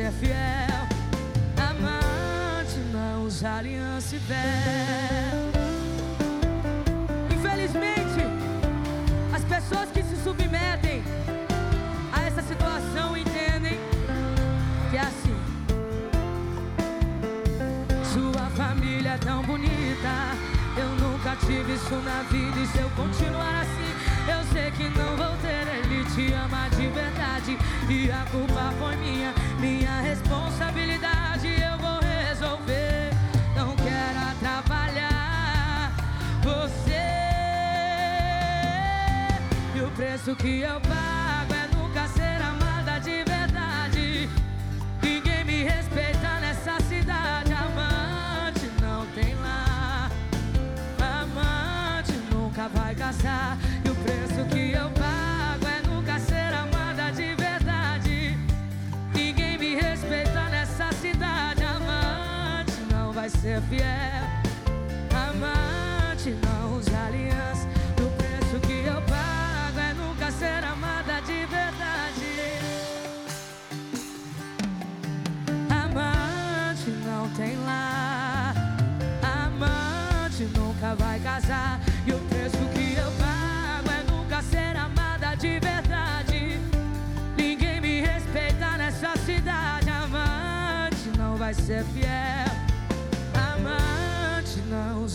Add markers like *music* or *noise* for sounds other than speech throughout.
ser fiel. Amante não aliança e véu. Infelizmente, as pessoas que se submetem a essa situação entendem que é assim. Sua família é tão bonita. Eu nunca tive isso na vida e se eu continuar assim, eu sei que não te ama de verdade e a culpa foi minha, minha responsabilidade. Eu vou resolver. Não quero atrapalhar você. E o preço que eu pago é nunca ser amada de verdade. Ninguém me respeita nessa cidade. Amante não tem lá. Amante nunca vai casar. Ser fiel. Amante não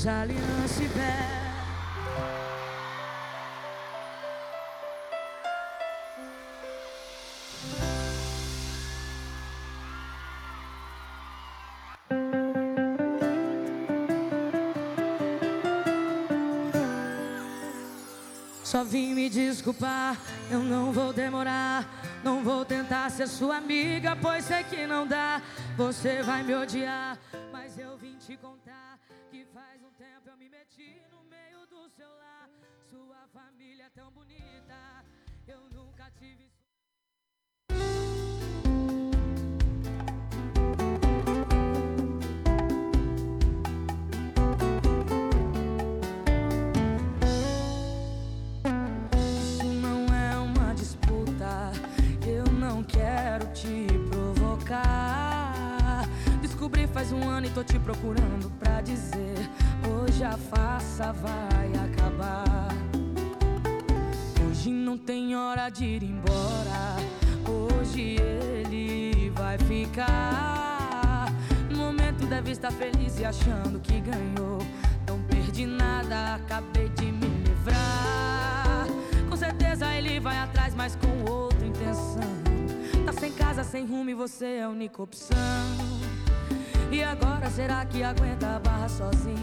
Aliança e véu. Só vim me desculpar, eu não vou demorar. Não vou tentar ser sua amiga, pois sei que não dá. Você vai me odiar, mas eu vim te contar quero te provocar. Descobri faz um ano e tô te procurando pra dizer: Hoje a farsa vai acabar. Hoje não tem hora de ir embora. Hoje ele vai ficar. No momento deve estar feliz e achando que ganhou. Não perdi nada, acabei de me livrar. Com certeza ele vai atrás, mas com outra intenção. Sem rumo e você é a única opção. E agora será que aguenta a barra sozinha?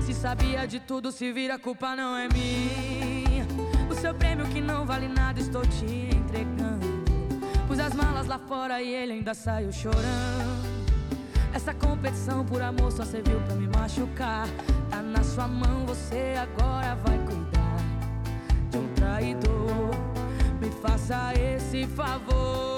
Se sabia de tudo, se vira, a culpa não é minha. O seu prêmio que não vale nada, estou te entregando. Pus as malas lá fora e ele ainda saiu chorando. Essa competição por amor só serviu pra me machucar. Tá na sua mão, você agora vai cuidar de um traidor. Me faça esse favor.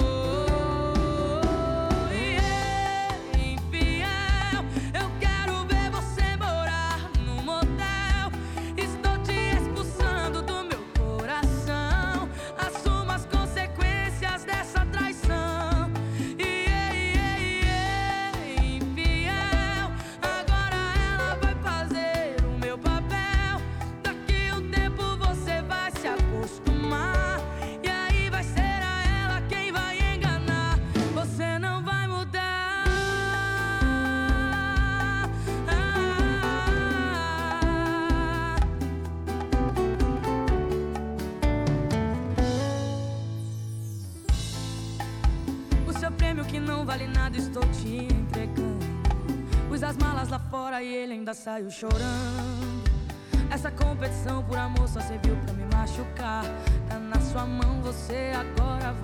Saiu chorando. Essa competição por amor só serviu pra me machucar. Tá na sua mão, você agora vai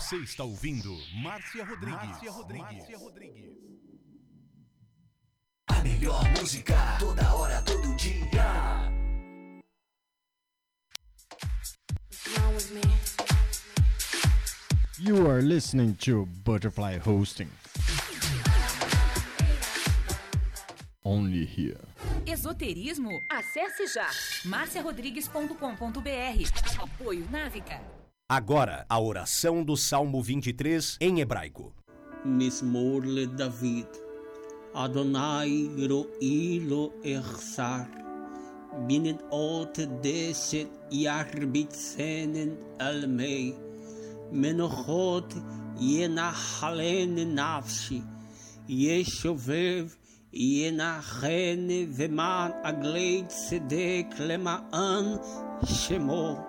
Você está ouvindo Márcia Rodrigues. Márcia Rodrigues. A melhor música, toda hora, todo dia. You are listening to Butterfly Hosting. Only here. Esoterismo? Acesse já marciarodrigues.com.br. Apoio Návica. Agora, a oração do Salmo 23 em hebraico. מזמור לדוד. אדוני רואי לו אחסר. בנדעות דשת ירביצנן על מי. מנוחות ינחלן נפשי. ישובב ינחן ומען עגלי צדק למען שמו.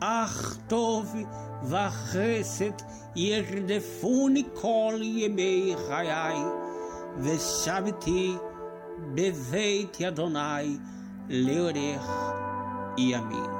אך טוב וחסד ירדפוני כל ימי חיי, ושבתי בבית אדוני לאורך ימים.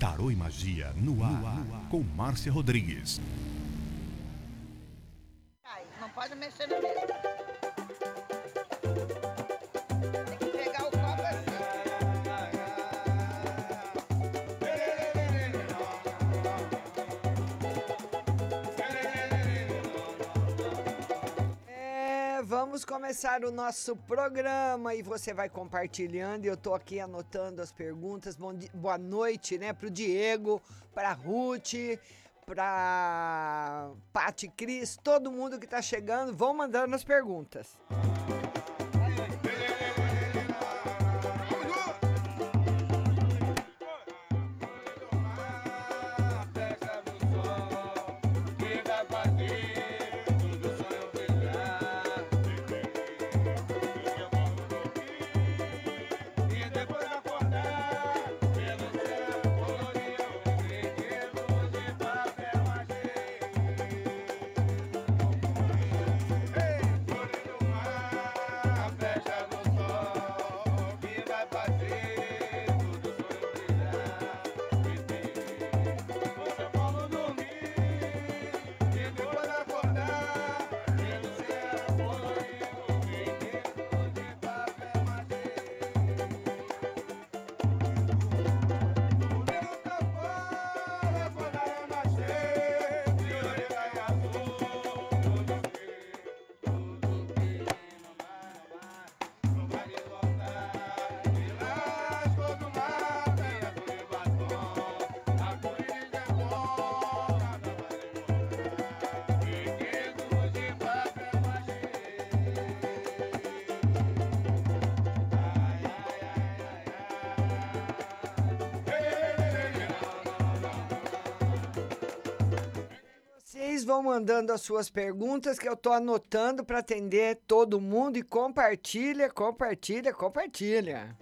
Tarô e Magia no ar, com Márcia Rodrigues. Não pode mexer na mesa. Vamos começar o nosso programa e você vai compartilhando. Eu tô aqui anotando as perguntas. Bom di- boa noite, né, pro Diego, pra Ruth, pra Pati Cris, todo mundo que tá chegando, vão mandando as perguntas. Vocês mandando as suas perguntas que eu tô anotando para atender todo mundo e compartilha, compartilha, compartilha.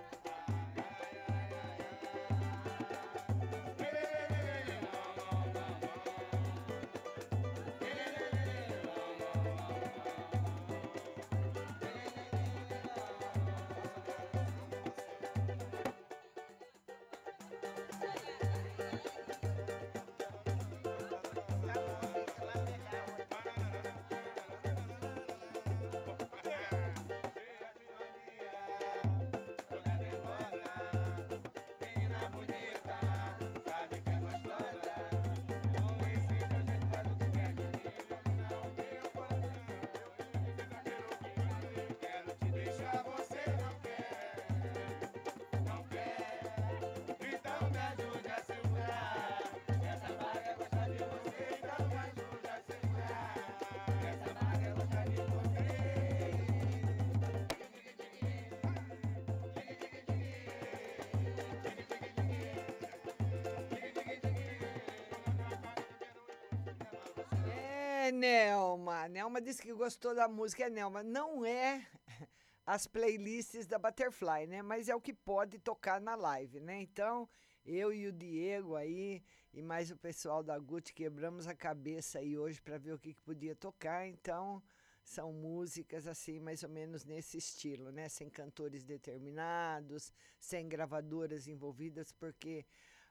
Nelma. Nelma disse que gostou da música. É, Nelma, não é *laughs* as playlists da Butterfly, né? Mas é o que pode tocar na live, né? Então, eu e o Diego aí e mais o pessoal da Gucci quebramos a cabeça aí hoje para ver o que, que podia tocar. Então, são músicas assim, mais ou menos nesse estilo, né? Sem cantores determinados, sem gravadoras envolvidas, porque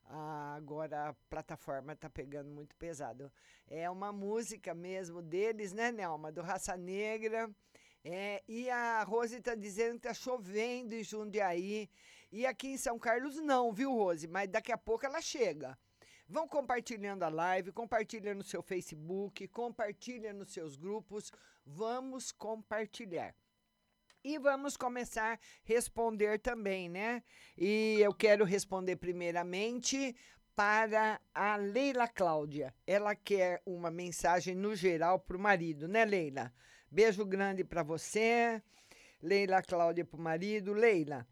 agora a plataforma tá pegando muito pesado. É uma música mesmo deles, né, Nelma? Do Raça Negra. É, e a Rose tá dizendo que tá chovendo em Jundiaí. E aqui em São Carlos não, viu, Rose? Mas daqui a pouco ela chega. Vão compartilhando a live, compartilha no seu Facebook, compartilha nos seus grupos. Vamos compartilhar. E vamos começar a responder também, né? E eu quero responder primeiramente para a Leila Cláudia. Ela quer uma mensagem no geral para o marido, né, Leila? Beijo grande para você. Leila Cláudia para o marido. Leila,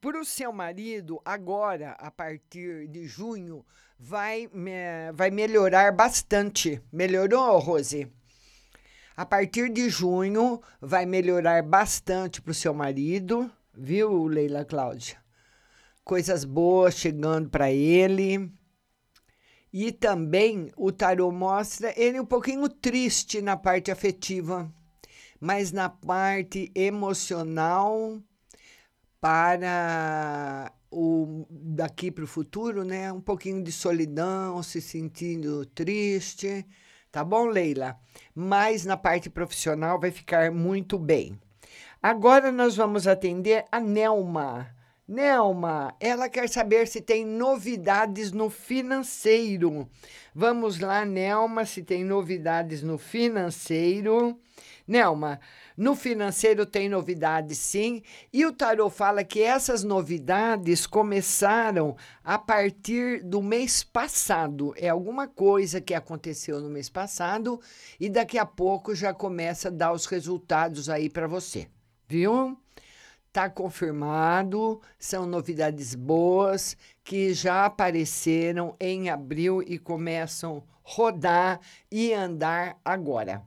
para o seu marido, agora, a partir de junho, vai, me, vai melhorar bastante. Melhorou, Rose? A partir de junho, vai melhorar bastante para o seu marido, viu, Leila Cláudia? Coisas boas chegando para ele. E também o tarô mostra ele um pouquinho triste na parte afetiva, mas na parte emocional para o daqui para o futuro, né? Um pouquinho de solidão, se sentindo triste, tá bom, Leila? Mas na parte profissional vai ficar muito bem. Agora nós vamos atender a Nelma. Nelma, ela quer saber se tem novidades no financeiro. Vamos lá, Nelma, se tem novidades no financeiro. Nelma, no financeiro tem novidades sim, e o tarot fala que essas novidades começaram a partir do mês passado. É alguma coisa que aconteceu no mês passado e daqui a pouco já começa a dar os resultados aí para você. Viu? Está confirmado, são novidades boas que já apareceram em abril e começam a rodar e andar agora.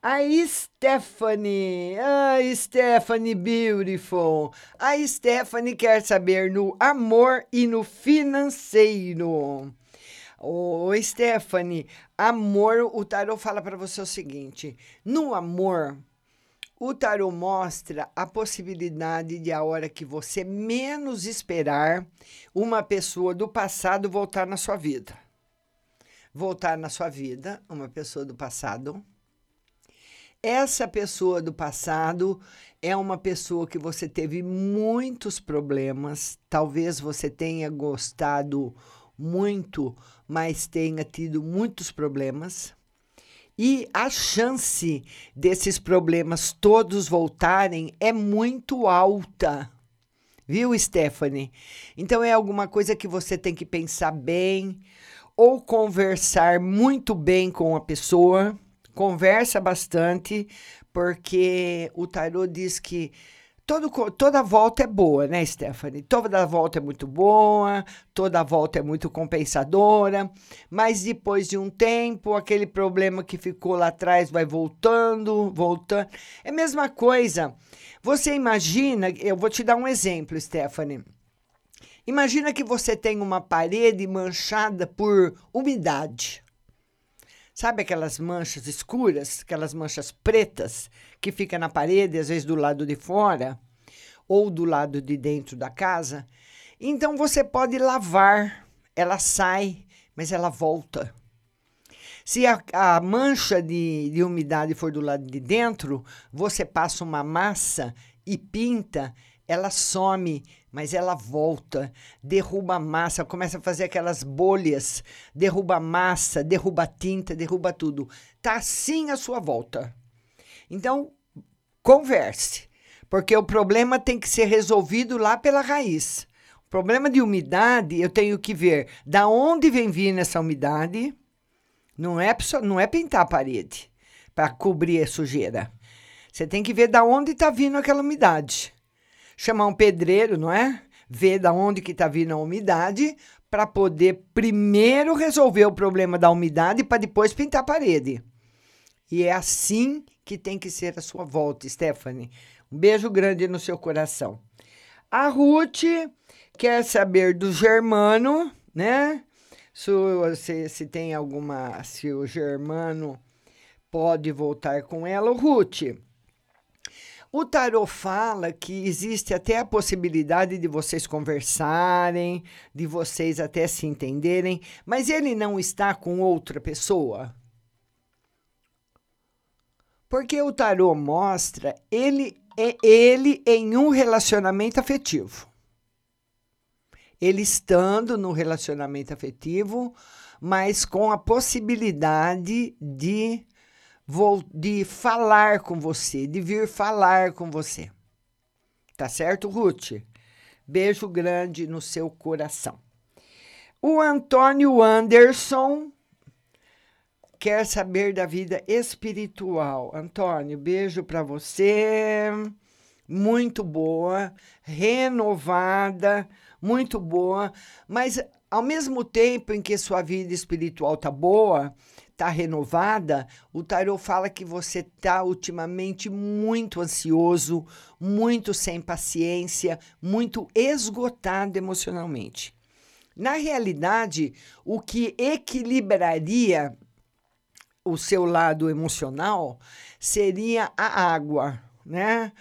A Stephanie, a Stephanie Beautiful. A Stephanie quer saber no amor e no financeiro. Ô, Stephanie, amor, o tarot fala para você o seguinte: no amor, o tarot mostra a possibilidade de a hora que você menos esperar, uma pessoa do passado voltar na sua vida. Voltar na sua vida, uma pessoa do passado. Essa pessoa do passado é uma pessoa que você teve muitos problemas, talvez você tenha gostado muito, mas tenha tido muitos problemas e a chance desses problemas todos voltarem é muito alta. Viu, Stephanie? Então é alguma coisa que você tem que pensar bem ou conversar muito bem com a pessoa. Conversa bastante, porque o tarô diz que todo, toda volta é boa, né, Stephanie? Toda volta é muito boa, toda volta é muito compensadora, mas depois de um tempo, aquele problema que ficou lá atrás vai voltando, voltando. É a mesma coisa. Você imagina, eu vou te dar um exemplo, Stephanie. Imagina que você tem uma parede manchada por umidade. Sabe aquelas manchas escuras, aquelas manchas pretas que fica na parede, às vezes do lado de fora ou do lado de dentro da casa? Então você pode lavar, ela sai, mas ela volta. Se a, a mancha de, de umidade for do lado de dentro, você passa uma massa e pinta, ela some, mas ela volta, derruba a massa, começa a fazer aquelas bolhas, derruba a massa, derruba a tinta, derruba tudo. Tá assim a sua volta. Então, converse, porque o problema tem que ser resolvido lá pela raiz. O problema de umidade, eu tenho que ver da onde vem vindo essa umidade. Não é, não é pintar a parede para cobrir a sujeira. Você tem que ver da onde está vindo aquela umidade. Chamar um pedreiro, não é? Ver da onde que está vindo a umidade para poder primeiro resolver o problema da umidade para depois pintar a parede. E é assim que tem que ser a sua volta, Stephanie. Um beijo grande no seu coração. A Ruth quer saber do Germano, né? Se, o- se, se tem alguma. Se o Germano pode voltar com ela. Ô, Ruth, o tarô fala que existe até a possibilidade de vocês conversarem, de vocês até se entenderem, mas ele não está com outra pessoa. Porque o tarô mostra ele é ele em um relacionamento afetivo. Ele estando no relacionamento afetivo, mas com a possibilidade de vol- de falar com você, de vir falar com você. Tá certo, Ruth? Beijo grande no seu coração. O Antônio Anderson quer saber da vida espiritual. Antônio, beijo para você. Muito boa, renovada, muito boa, mas ao mesmo tempo em que sua vida espiritual tá boa, tá renovada, o tarô fala que você tá ultimamente muito ansioso, muito sem paciência, muito esgotado emocionalmente. Na realidade, o que equilibraria o seu lado emocional seria a água, né?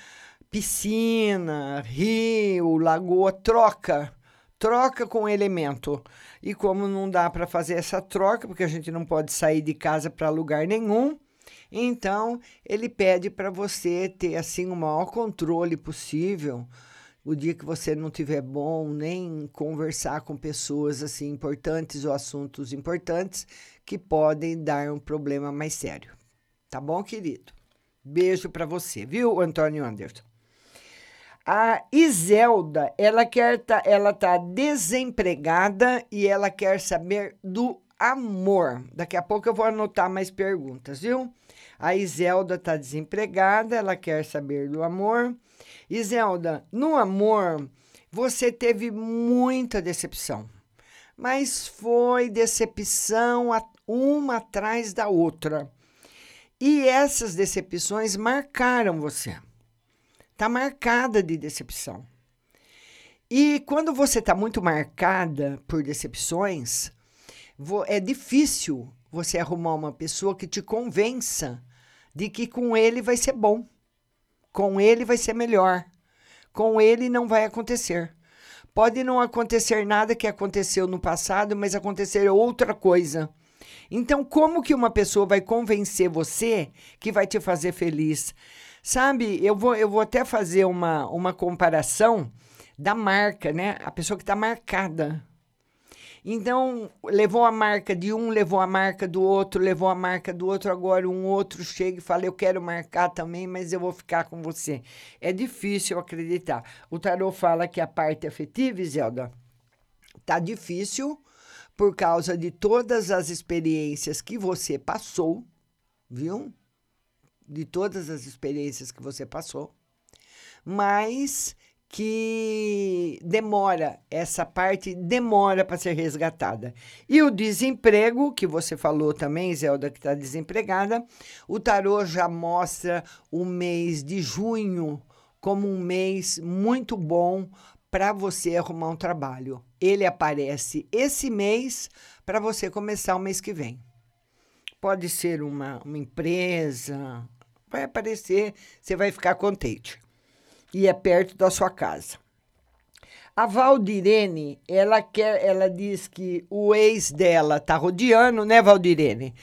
Piscina, rio, lagoa, troca, troca com o elemento. E como não dá para fazer essa troca, porque a gente não pode sair de casa para lugar nenhum, então ele pede para você ter assim o maior controle possível. O dia que você não tiver bom, nem conversar com pessoas assim importantes ou assuntos importantes que podem dar um problema mais sério. Tá bom, querido? Beijo para você, viu, Antônio Anderson? A Iselda, ela quer tá, ela tá desempregada e ela quer saber do amor. Daqui a pouco eu vou anotar mais perguntas, viu? A Iselda tá desempregada, ela quer saber do amor. Iselda, no amor, você teve muita decepção, mas foi decepção uma atrás da outra. E essas decepções marcaram você. Tá marcada de decepção. E quando você tá muito marcada por decepções, é difícil você arrumar uma pessoa que te convença de que com ele vai ser bom, com ele vai ser melhor, com ele não vai acontecer. Pode não acontecer nada que aconteceu no passado, mas acontecer outra coisa. Então, como que uma pessoa vai convencer você que vai te fazer feliz? Sabe, eu vou, eu vou até fazer uma, uma comparação da marca, né? A pessoa que está marcada. Então, levou a marca de um, levou a marca do outro, levou a marca do outro, agora um outro chega e fala: Eu quero marcar também, mas eu vou ficar com você. É difícil acreditar. O tarô fala que a parte afetiva, Zelda, tá difícil por causa de todas as experiências que você passou, viu? De todas as experiências que você passou. mas que demora, essa parte demora para ser resgatada. E o desemprego, que você falou também, Zelda, que está desempregada, o tarô já mostra o mês de junho como um mês muito bom para você arrumar um trabalho. Ele aparece esse mês para você começar o mês que vem. Pode ser uma, uma empresa, vai aparecer, você vai ficar contente. E é perto da sua casa. A Valdirene, ela quer, ela diz que o ex dela tá rodeando, né, Valdirene?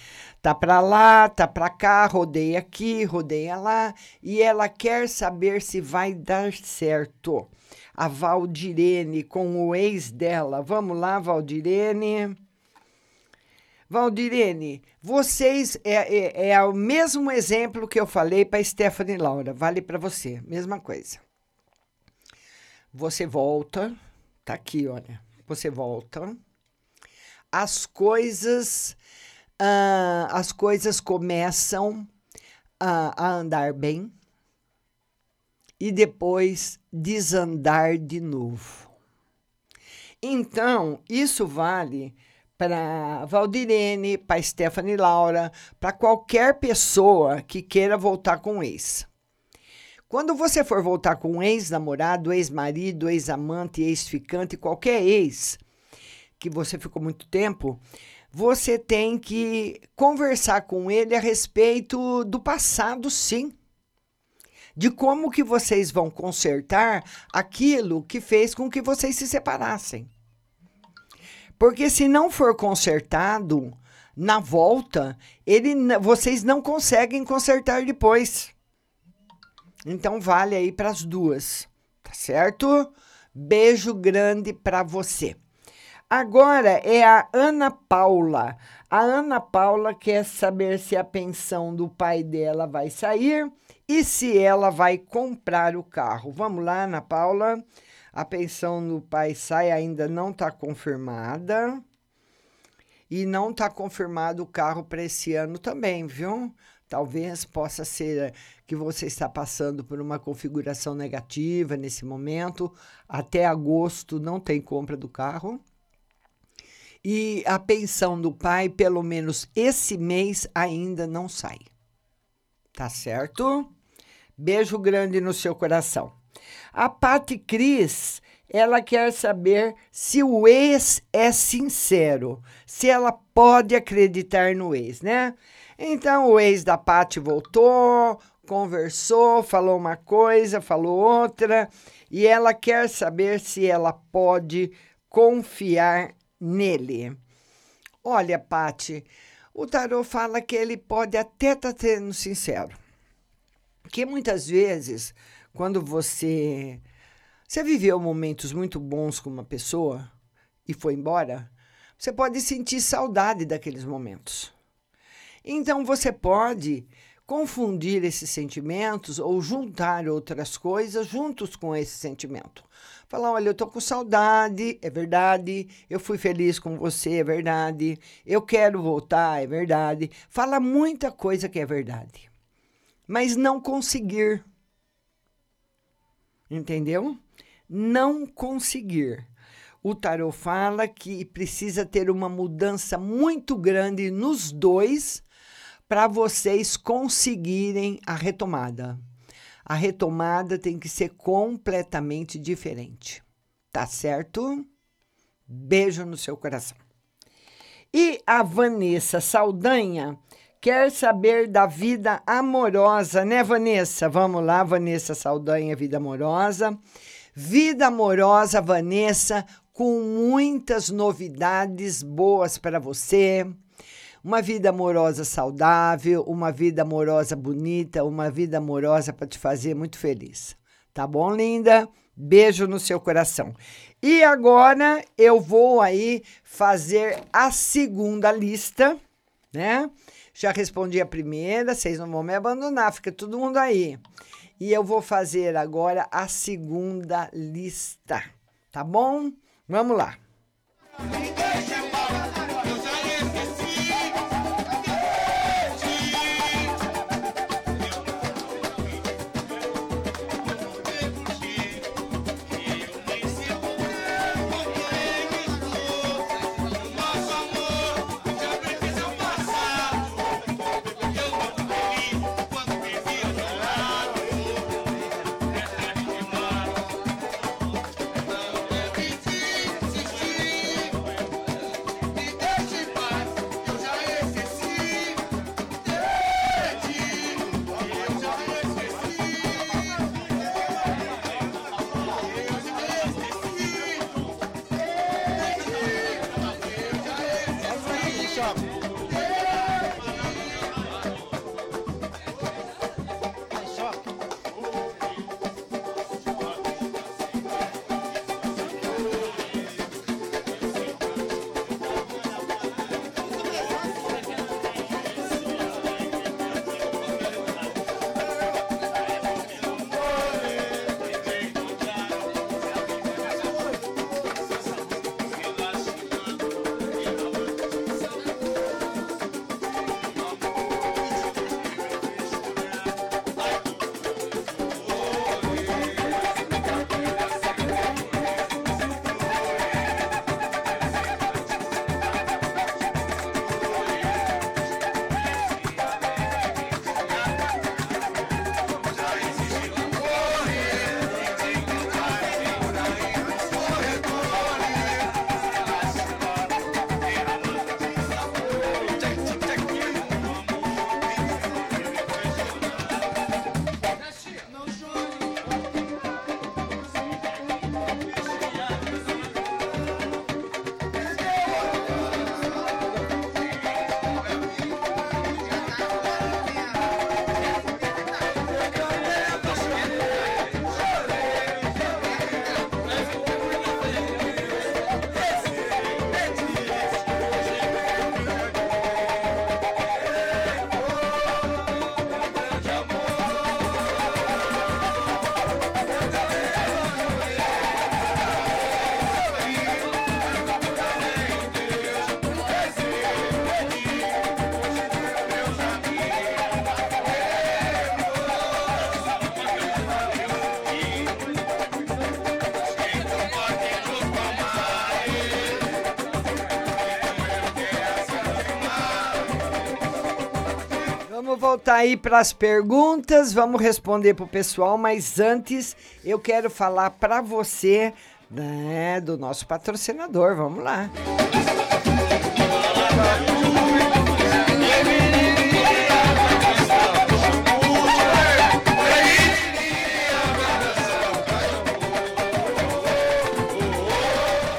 Tá para lá, tá para cá, rodeia aqui, rodeia lá, e ela quer saber se vai dar certo. A Valdirene com o ex dela. Vamos lá, Valdirene. Valdirene, vocês é, é, é, o mesmo exemplo que eu falei para Stephanie Laura, vale para você, mesma coisa. Você volta, tá aqui, olha. Você volta. As coisas, uh, as coisas começam a andar bem e depois desandar de novo. Então, isso vale para Valdirene, para Stephanie Laura, para qualquer pessoa que queira voltar com o ex. Quando você for voltar com um ex-namorado, ex-marido, ex-amante, ex-ficante, qualquer ex que você ficou muito tempo, você tem que conversar com ele a respeito do passado, sim. De como que vocês vão consertar aquilo que fez com que vocês se separassem. Porque se não for consertado na volta, ele, vocês não conseguem consertar depois. Então vale aí para as duas, tá certo? Beijo grande para você. Agora é a Ana Paula. A Ana Paula quer saber se a pensão do pai dela vai sair e se ela vai comprar o carro. Vamos lá, Ana Paula. A pensão do pai sai ainda não está confirmada. E não está confirmado o carro para esse ano também, viu? Talvez possa ser que você está passando por uma configuração negativa nesse momento. Até agosto não tem compra do carro. E a pensão do pai, pelo menos esse mês, ainda não sai. Tá certo? Beijo grande no seu coração. A Pati Cris, ela quer saber se o ex é sincero, se ela pode acreditar no ex, né? Então o ex da Pati voltou, conversou, falou uma coisa, falou outra, e ela quer saber se ela pode confiar nele. Olha, Pati, o tarô fala que ele pode até estar tá sendo sincero. Que muitas vezes quando você você viveu momentos muito bons com uma pessoa e foi embora, você pode sentir saudade daqueles momentos. Então você pode confundir esses sentimentos ou juntar outras coisas juntos com esse sentimento. Falar, olha, eu tô com saudade, é verdade. Eu fui feliz com você, é verdade. Eu quero voltar, é verdade. Fala muita coisa que é verdade. Mas não conseguir entendeu? Não conseguir. O tarot fala que precisa ter uma mudança muito grande nos dois para vocês conseguirem a retomada. A retomada tem que ser completamente diferente. Tá certo? Beijo no seu coração. E a Vanessa Saldanha quer saber da vida amorosa, né, Vanessa? Vamos lá, Vanessa Saldanha, vida amorosa. Vida amorosa, Vanessa, com muitas novidades boas para você. Uma vida amorosa saudável, uma vida amorosa bonita, uma vida amorosa para te fazer muito feliz. Tá bom, linda? Beijo no seu coração. E agora eu vou aí fazer a segunda lista, né? Já respondi a primeira, vocês não vão me abandonar, fica todo mundo aí. E eu vou fazer agora a segunda lista, tá bom? Vamos lá. Voltar aí para as perguntas, vamos responder pro pessoal, mas antes eu quero falar para você, né, do nosso patrocinador. Vamos lá.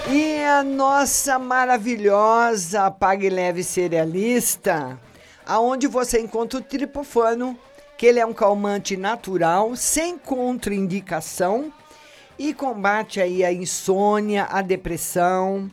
E a nossa maravilhosa Pague Leve Cerealista, aonde você encontra o tripofano, que ele é um calmante natural, sem contraindicação e combate aí a insônia, a depressão.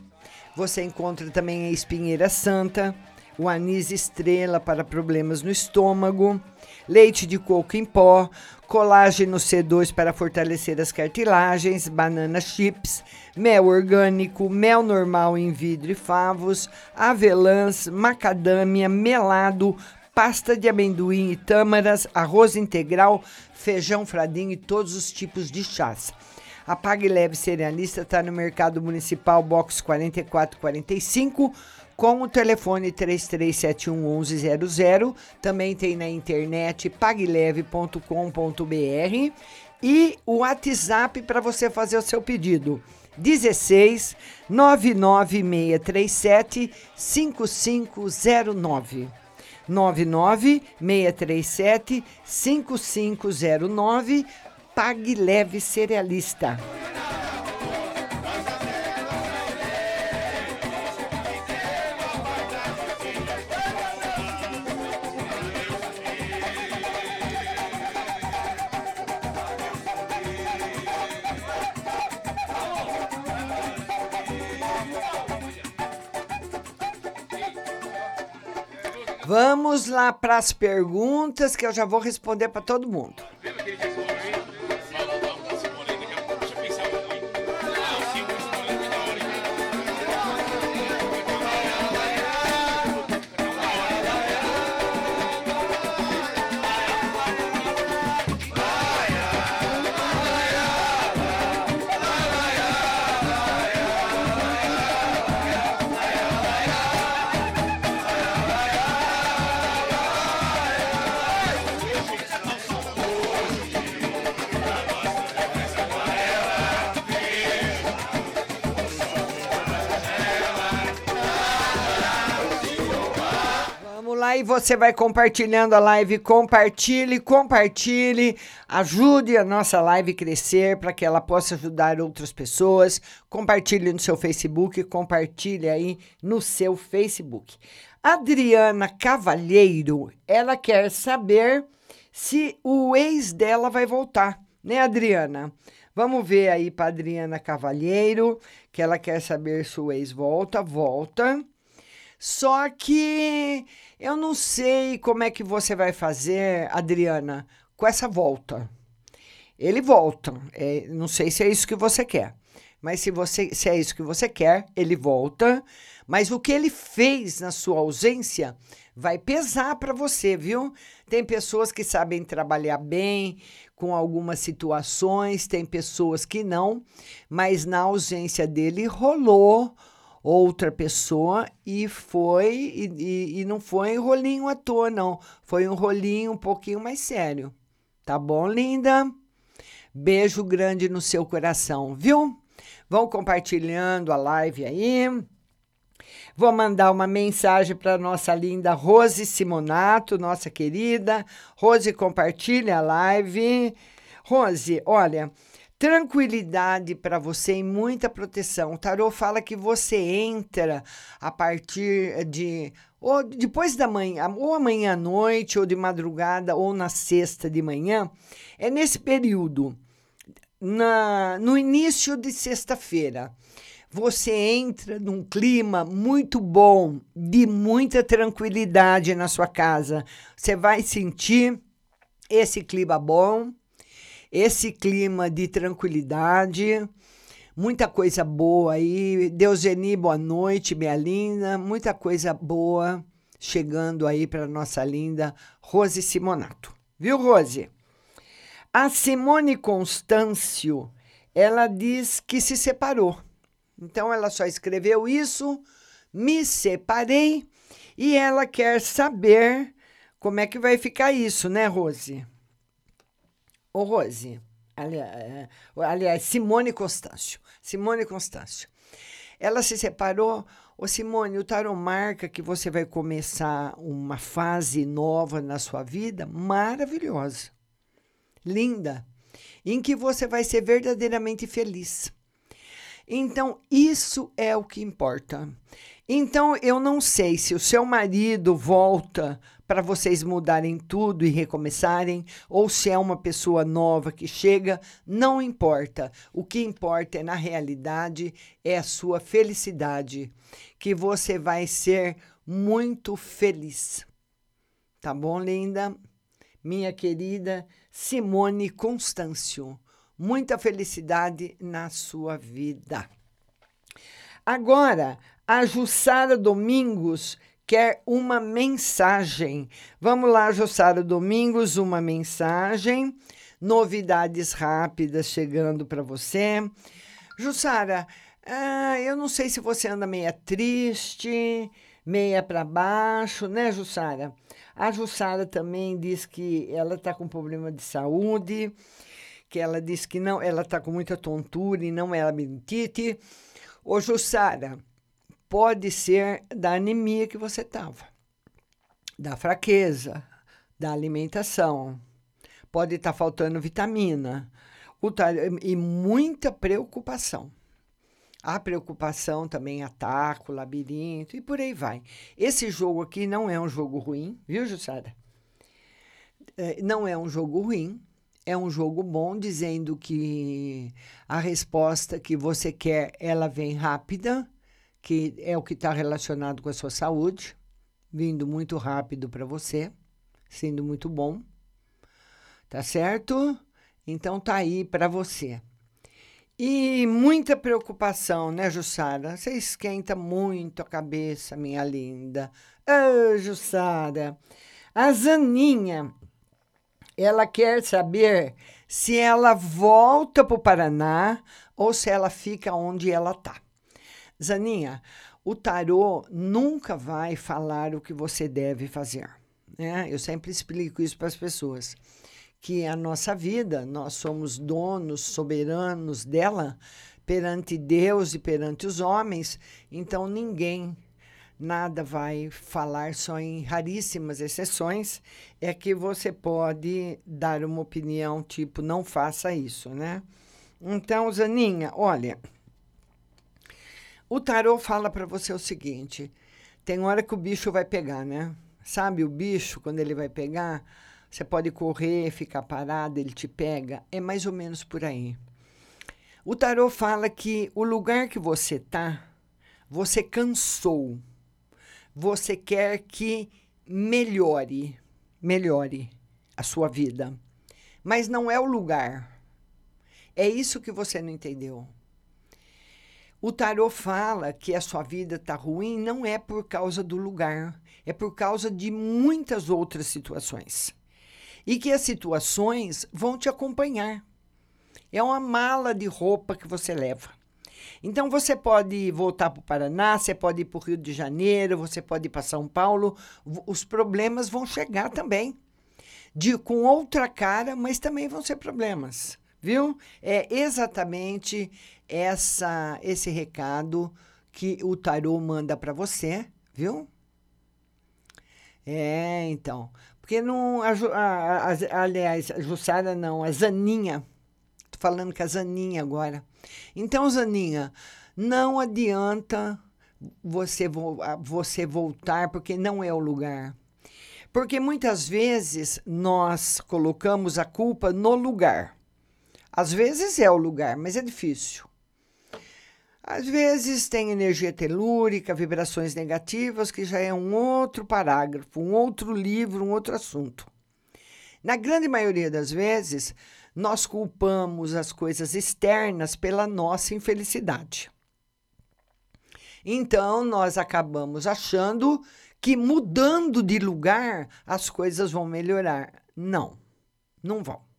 Você encontra também a espinheira santa, o anis estrela para problemas no estômago, leite de coco em pó, colágeno C2 para fortalecer as cartilagens, banana chips, mel orgânico, mel normal em vidro e favos, avelãs, macadâmia, melado, pasta de amendoim e tâmaras, arroz integral, feijão fradinho e todos os tipos de chás. A Pague Leve Cerealista está no Mercado Municipal Box 4445 com o telefone 33711100. Também tem na internet pagleve.com.br e o WhatsApp para você fazer o seu pedido. 16 99637 5509. 99637 5509 Pague Leve Cerealista. Vamos lá para as perguntas que eu já vou responder para todo mundo. Você vai compartilhando a live. Compartilhe, compartilhe. Ajude a nossa live crescer para que ela possa ajudar outras pessoas. Compartilhe no seu Facebook, compartilhe aí no seu Facebook. Adriana Cavalheiro, ela quer saber se o ex dela vai voltar, né, Adriana? Vamos ver aí para Adriana Cavalheiro, que ela quer saber se o ex volta, volta. Só que eu não sei como é que você vai fazer, Adriana, com essa volta. Ele volta. É, não sei se é isso que você quer. Mas se, você, se é isso que você quer, ele volta. Mas o que ele fez na sua ausência vai pesar para você, viu? Tem pessoas que sabem trabalhar bem com algumas situações, tem pessoas que não, mas na ausência dele rolou outra pessoa e foi e, e, e não foi um rolinho à toa, não. Foi um rolinho um pouquinho mais sério. Tá bom, linda? Beijo grande no seu coração, viu? Vão compartilhando a live aí. Vou mandar uma mensagem para nossa linda Rose Simonato, nossa querida. Rose, compartilha a live. Rose, olha, tranquilidade para você e muita proteção. O tarô fala que você entra a partir de ou depois da manhã, ou amanhã à noite, ou de madrugada, ou na sexta de manhã. É nesse período, na, no início de sexta-feira você entra num clima muito bom, de muita tranquilidade na sua casa. Você vai sentir esse clima bom, esse clima de tranquilidade, muita coisa boa aí. Deuseni, boa noite, minha linda. Muita coisa boa chegando aí para nossa linda Rose Simonato. Viu, Rose? A Simone Constâncio, ela diz que se separou. Então ela só escreveu isso, me separei e ela quer saber como é que vai ficar isso, né, Rose? Ô, Rose, aliás, aliás Simone Constâncio. Simone Constâncio. Ela se separou. Ô, Simone, o tarot marca que você vai começar uma fase nova na sua vida maravilhosa, linda, em que você vai ser verdadeiramente feliz. Então, isso é o que importa. Então, eu não sei se o seu marido volta para vocês mudarem tudo e recomeçarem, ou se é uma pessoa nova que chega, não importa. O que importa é, na realidade, é a sua felicidade, que você vai ser muito feliz. Tá bom, linda? Minha querida Simone Constâncio. Muita felicidade na sua vida. Agora, a Jussara Domingos quer uma mensagem. Vamos lá, Jussara Domingos, uma mensagem. Novidades rápidas chegando para você. Jussara, ah, eu não sei se você anda meia triste, meia para baixo, né, Jussara? A Jussara também diz que ela está com problema de saúde, que ela diz que não, ela está com muita tontura e não é labirintite. Ô, Jussara, pode ser da anemia que você estava, da fraqueza, da alimentação, pode estar tá faltando vitamina e muita preocupação. A preocupação também ataca o labirinto e por aí vai. Esse jogo aqui não é um jogo ruim, viu, Jussara? É, não é um jogo ruim, é um jogo bom, dizendo que a resposta que você quer, ela vem rápida, que é o que está relacionado com a sua saúde, vindo muito rápido para você, sendo muito bom. Tá certo? Então tá aí para você. E muita preocupação, né, Jussara? Você esquenta muito a cabeça, minha linda. Ah, Jussara. A Zaninha, ela quer saber se ela volta para o Paraná ou se ela fica onde ela está. Zaninha, o tarô nunca vai falar o que você deve fazer. Né? Eu sempre explico isso para as pessoas. Que a nossa vida, nós somos donos, soberanos dela perante Deus e perante os homens, então ninguém, nada vai falar, só em raríssimas exceções, é que você pode dar uma opinião tipo, não faça isso, né? Então, Zaninha, olha, o tarô fala para você o seguinte: tem hora que o bicho vai pegar, né? Sabe o bicho, quando ele vai pegar, você pode correr, ficar parado, ele te pega. É mais ou menos por aí. O tarô fala que o lugar que você tá, você cansou. Você quer que melhore, melhore a sua vida. Mas não é o lugar. É isso que você não entendeu. O tarô fala que a sua vida está ruim não é por causa do lugar, é por causa de muitas outras situações. E que as situações vão te acompanhar. É uma mala de roupa que você leva. Então você pode voltar para o Paraná, você pode ir para o Rio de Janeiro, você pode ir para São Paulo, os problemas vão chegar também. De, com outra cara, mas também vão ser problemas, viu? É exatamente essa esse recado que o tarô manda para você, viu? É, então. Porque não. A, a, a, aliás, a Jussara não, a Zaninha. Tô falando com a Zaninha agora. Então, Zaninha, não adianta você, vo, você voltar, porque não é o lugar. Porque muitas vezes nós colocamos a culpa no lugar. Às vezes é o lugar, mas é difícil. Às vezes tem energia telúrica, vibrações negativas, que já é um outro parágrafo, um outro livro, um outro assunto. Na grande maioria das vezes, nós culpamos as coisas externas pela nossa infelicidade. Então, nós acabamos achando que mudando de lugar as coisas vão melhorar. Não, não vão.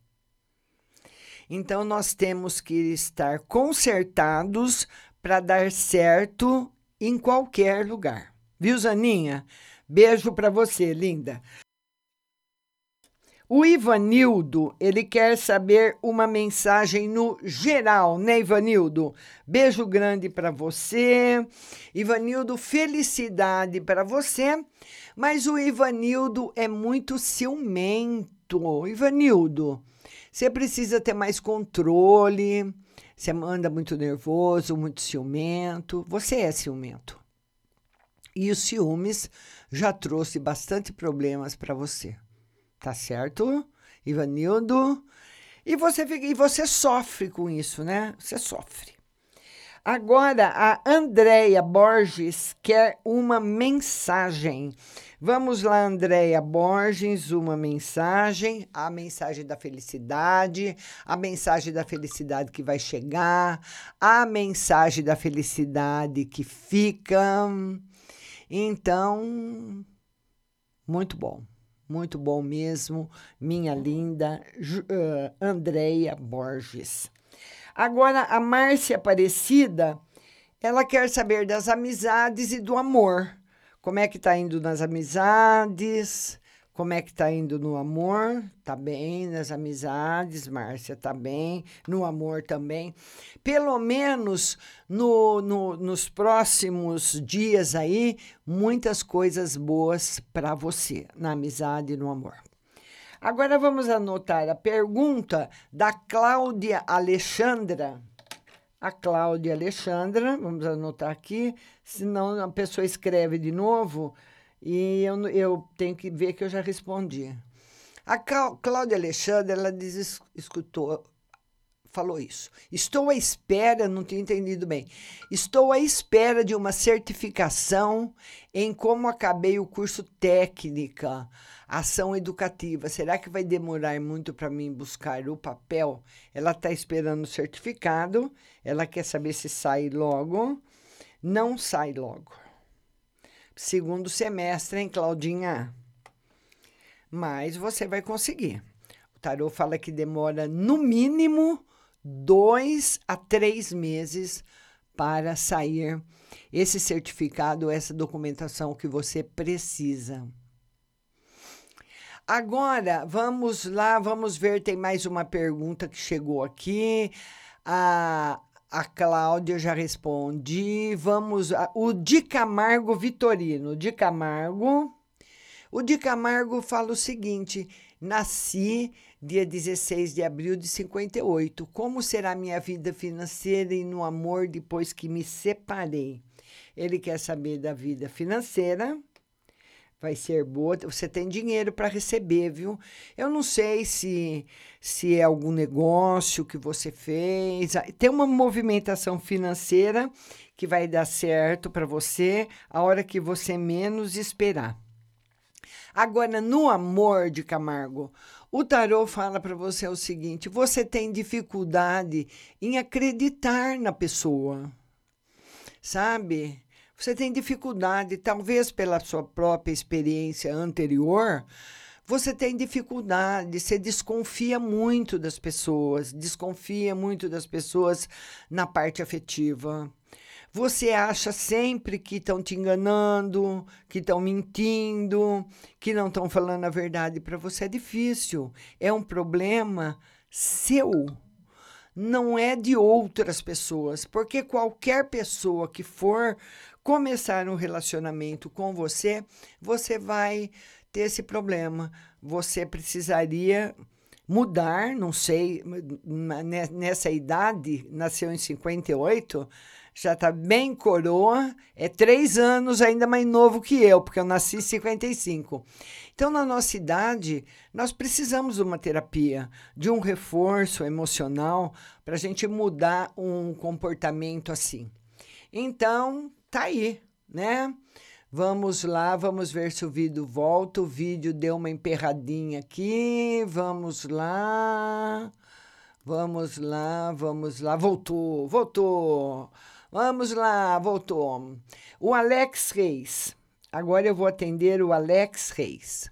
Então, nós temos que estar consertados para dar certo em qualquer lugar. Viu, Zaninha? Beijo para você, linda. O Ivanildo, ele quer saber uma mensagem no geral, né, Ivanildo? Beijo grande para você. Ivanildo, felicidade para você. Mas o Ivanildo é muito ciumento. Ivanildo, você precisa ter mais controle. Você anda muito nervoso, muito ciumento. Você é ciumento. E os ciúmes já trouxe bastante problemas para você. Tá certo? Ivanildo. E você, fica, e você sofre com isso, né? Você sofre. Agora, a Andréia Borges quer uma mensagem. Vamos lá, Andréia Borges, uma mensagem, a mensagem da felicidade, a mensagem da felicidade que vai chegar, a mensagem da felicidade que fica. Então, muito bom, muito bom mesmo, minha linda uh, Andréia Borges. Agora, a Márcia Aparecida, ela quer saber das amizades e do amor. Como é que tá indo nas amizades? Como é que tá indo no amor? Tá bem nas amizades, Márcia, tá bem. No amor também. Pelo menos no, no, nos próximos dias aí, muitas coisas boas para você, na amizade e no amor. Agora vamos anotar a pergunta da Cláudia Alexandra. A Cláudia Alexandra, vamos anotar aqui, senão a pessoa escreve de novo e eu, eu tenho que ver que eu já respondi. A Cláudia Alexandra, ela diz, escutou, falou isso. Estou à espera, não tinha entendido bem. Estou à espera de uma certificação em como acabei o curso técnica ação educativa. Será que vai demorar muito para mim buscar o papel? Ela está esperando o certificado, ela quer saber se sai logo. Não sai logo. Segundo semestre, hein, Claudinha? Mas você vai conseguir. O tarô fala que demora no mínimo dois a três meses para sair esse certificado, essa documentação que você precisa. Agora, vamos lá, vamos ver, tem mais uma pergunta que chegou aqui. A, a Cláudia já respondi. Vamos, a, o Di Camargo Vitorino. Di Camargo. O Di Camargo fala o seguinte: nasci dia 16 de abril de 58. Como será minha vida financeira e no amor depois que me separei? Ele quer saber da vida financeira vai ser boa. Você tem dinheiro para receber, viu? Eu não sei se se é algum negócio que você fez. Ah, tem uma movimentação financeira que vai dar certo para você a hora que você menos esperar. Agora, no amor de Camargo, o tarô fala para você o seguinte: você tem dificuldade em acreditar na pessoa. Sabe? Você tem dificuldade, talvez pela sua própria experiência anterior, você tem dificuldade, você desconfia muito das pessoas, desconfia muito das pessoas na parte afetiva. Você acha sempre que estão te enganando, que estão mentindo, que não estão falando a verdade para você. É difícil, é um problema seu não é de outras pessoas, porque qualquer pessoa que for começar um relacionamento com você, você vai ter esse problema. Você precisaria mudar, não sei, nessa idade, nasceu em 58, já está bem coroa, é três anos ainda mais novo que eu, porque eu nasci em 55. Então, na nossa idade, nós precisamos de uma terapia, de um reforço emocional para a gente mudar um comportamento assim. Então, tá aí, né? Vamos lá, vamos ver se o vídeo volta. O vídeo deu uma emperradinha aqui. Vamos lá. Vamos lá, vamos lá. Voltou, voltou. Vamos lá, voltou. O Alex Reis. Agora eu vou atender o Alex Reis.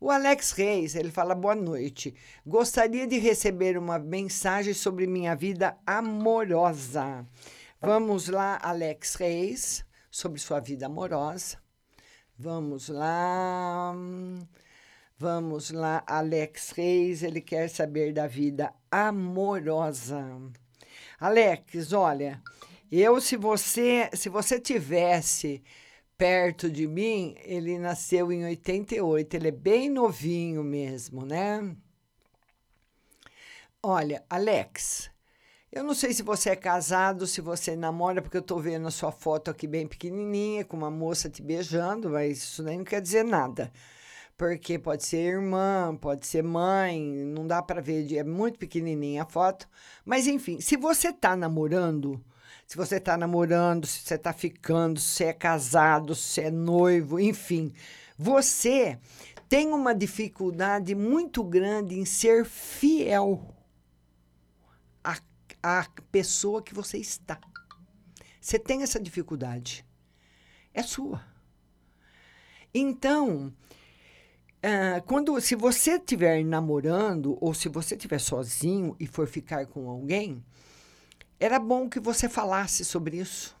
O Alex Reis, ele fala boa noite. Gostaria de receber uma mensagem sobre minha vida amorosa. Vamos lá, Alex Reis, sobre sua vida amorosa. Vamos lá. Vamos lá, Alex Reis, ele quer saber da vida amorosa. Alex, olha, eu se você, se você tivesse perto de mim, ele nasceu em 88, ele é bem novinho mesmo, né? Olha, Alex, eu não sei se você é casado, se você namora, porque eu tô vendo a sua foto aqui bem pequenininha, com uma moça te beijando, mas isso nem não quer dizer nada. Porque pode ser irmã, pode ser mãe, não dá para ver, é muito pequenininha a foto. Mas enfim, se você tá namorando, se você tá namorando, se você tá ficando, se é casado, se é noivo, enfim, você tem uma dificuldade muito grande em ser fiel a pessoa que você está. Você tem essa dificuldade. É sua. Então, uh, quando se você estiver namorando ou se você estiver sozinho e for ficar com alguém, era bom que você falasse sobre isso.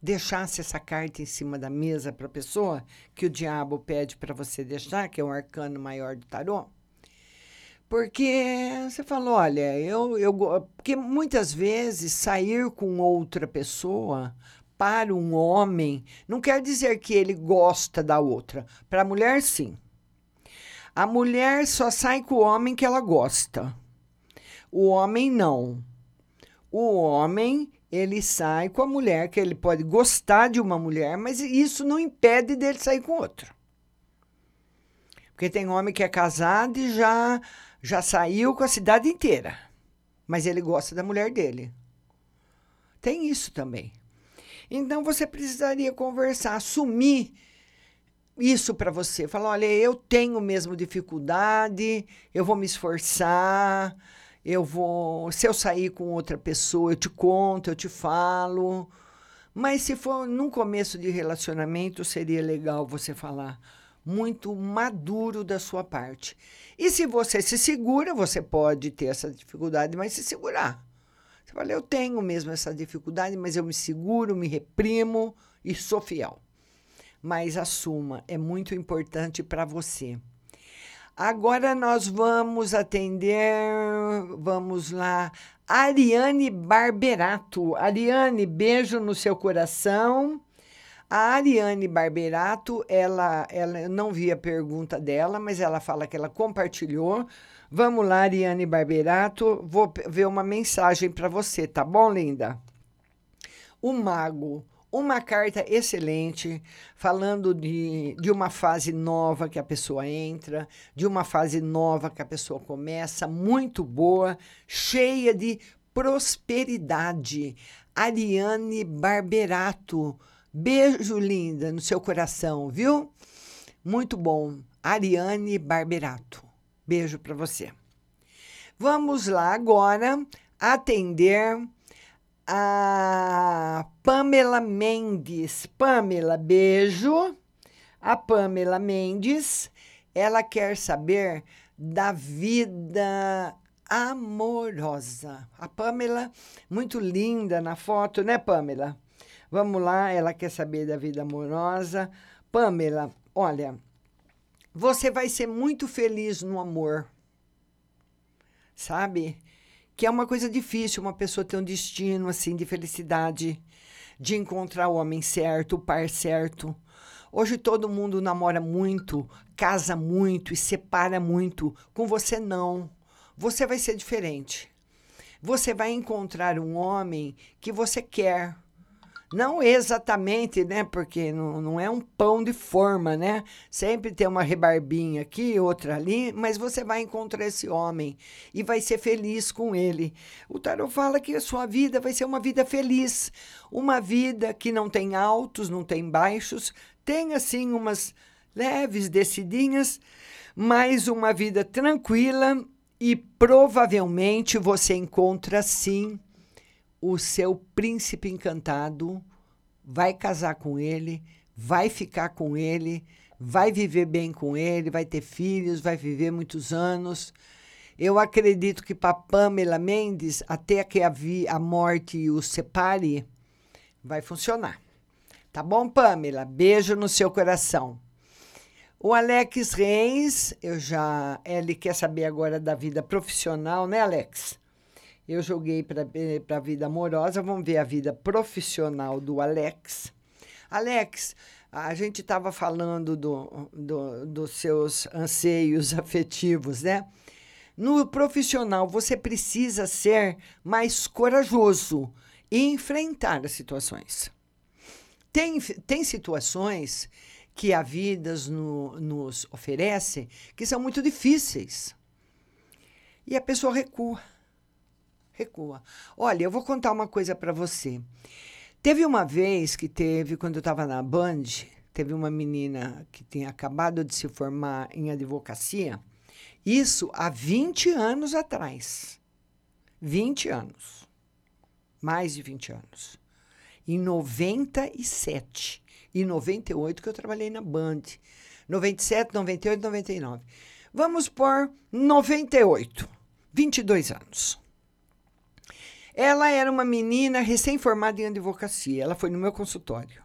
Deixasse essa carta em cima da mesa para a pessoa que o diabo pede para você deixar, que é o arcano maior do tarô porque você falou, olha, eu, eu. Porque muitas vezes sair com outra pessoa para um homem não quer dizer que ele gosta da outra. Para a mulher, sim. A mulher só sai com o homem que ela gosta. O homem não. O homem, ele sai com a mulher, que ele pode gostar de uma mulher, mas isso não impede dele sair com outra. Porque tem homem que é casado e já já saiu com a cidade inteira, mas ele gosta da mulher dele. Tem isso também. Então você precisaria conversar, assumir isso para você. Falar: olha, eu tenho mesmo dificuldade, eu vou me esforçar, eu vou. Se eu sair com outra pessoa, eu te conto, eu te falo. Mas se for num começo de relacionamento, seria legal você falar muito maduro da sua parte. E se você se segura, você pode ter essa dificuldade, mas se segurar. Você fala, eu tenho mesmo essa dificuldade, mas eu me seguro, me reprimo e sou fiel. Mas assuma, é muito importante para você. Agora nós vamos atender, vamos lá, Ariane Barberato. Ariane, beijo no seu coração. A Ariane Barberato, ela, ela eu não vi a pergunta dela, mas ela fala que ela compartilhou. Vamos lá, Ariane Barberato, vou ver uma mensagem para você, tá bom, linda? O Mago, uma carta excelente, falando de, de uma fase nova que a pessoa entra, de uma fase nova que a pessoa começa, muito boa, cheia de prosperidade. Ariane Barberato Beijo, linda, no seu coração, viu? Muito bom. Ariane Barberato. Beijo para você. Vamos lá agora atender a Pamela Mendes. Pamela, beijo. A Pamela Mendes, ela quer saber da vida amorosa. A Pamela, muito linda na foto, né, Pamela? Vamos lá, ela quer saber da vida amorosa. Pamela, olha, você vai ser muito feliz no amor. Sabe? Que é uma coisa difícil uma pessoa ter um destino assim de felicidade, de encontrar o homem certo, o par certo. Hoje todo mundo namora muito, casa muito e separa muito. Com você não. Você vai ser diferente. Você vai encontrar um homem que você quer não exatamente, né? Porque não, não é um pão de forma, né? Sempre tem uma rebarbinha aqui, outra ali, mas você vai encontrar esse homem e vai ser feliz com ele. O tarot fala que a sua vida vai ser uma vida feliz, uma vida que não tem altos, não tem baixos, tem assim umas leves descidinhas, mas uma vida tranquila e provavelmente você encontra sim o seu príncipe encantado vai casar com ele, vai ficar com ele, vai viver bem com ele, vai ter filhos, vai viver muitos anos. Eu acredito que para Pamela Mendes, até que a, vi, a morte o separe, vai funcionar. Tá bom, Pamela? Beijo no seu coração. O Alex Reis, eu já. Ele quer saber agora da vida profissional, né, Alex? Eu joguei para a vida amorosa, vamos ver a vida profissional do Alex. Alex, a gente estava falando do, do, dos seus anseios *laughs* afetivos, né? No profissional, você precisa ser mais corajoso e enfrentar as situações. Tem, tem situações que a vida no, nos oferece que são muito difíceis. E a pessoa recua. Recua. Olha, eu vou contar uma coisa para você. Teve uma vez que teve, quando eu estava na Band, teve uma menina que tinha acabado de se formar em advocacia. Isso há 20 anos atrás. 20 anos. Mais de 20 anos. Em 97 e 98 que eu trabalhei na Band. 97, 98, 99. Vamos por 98. 22 anos. Ela era uma menina recém-formada em advocacia. Ela foi no meu consultório.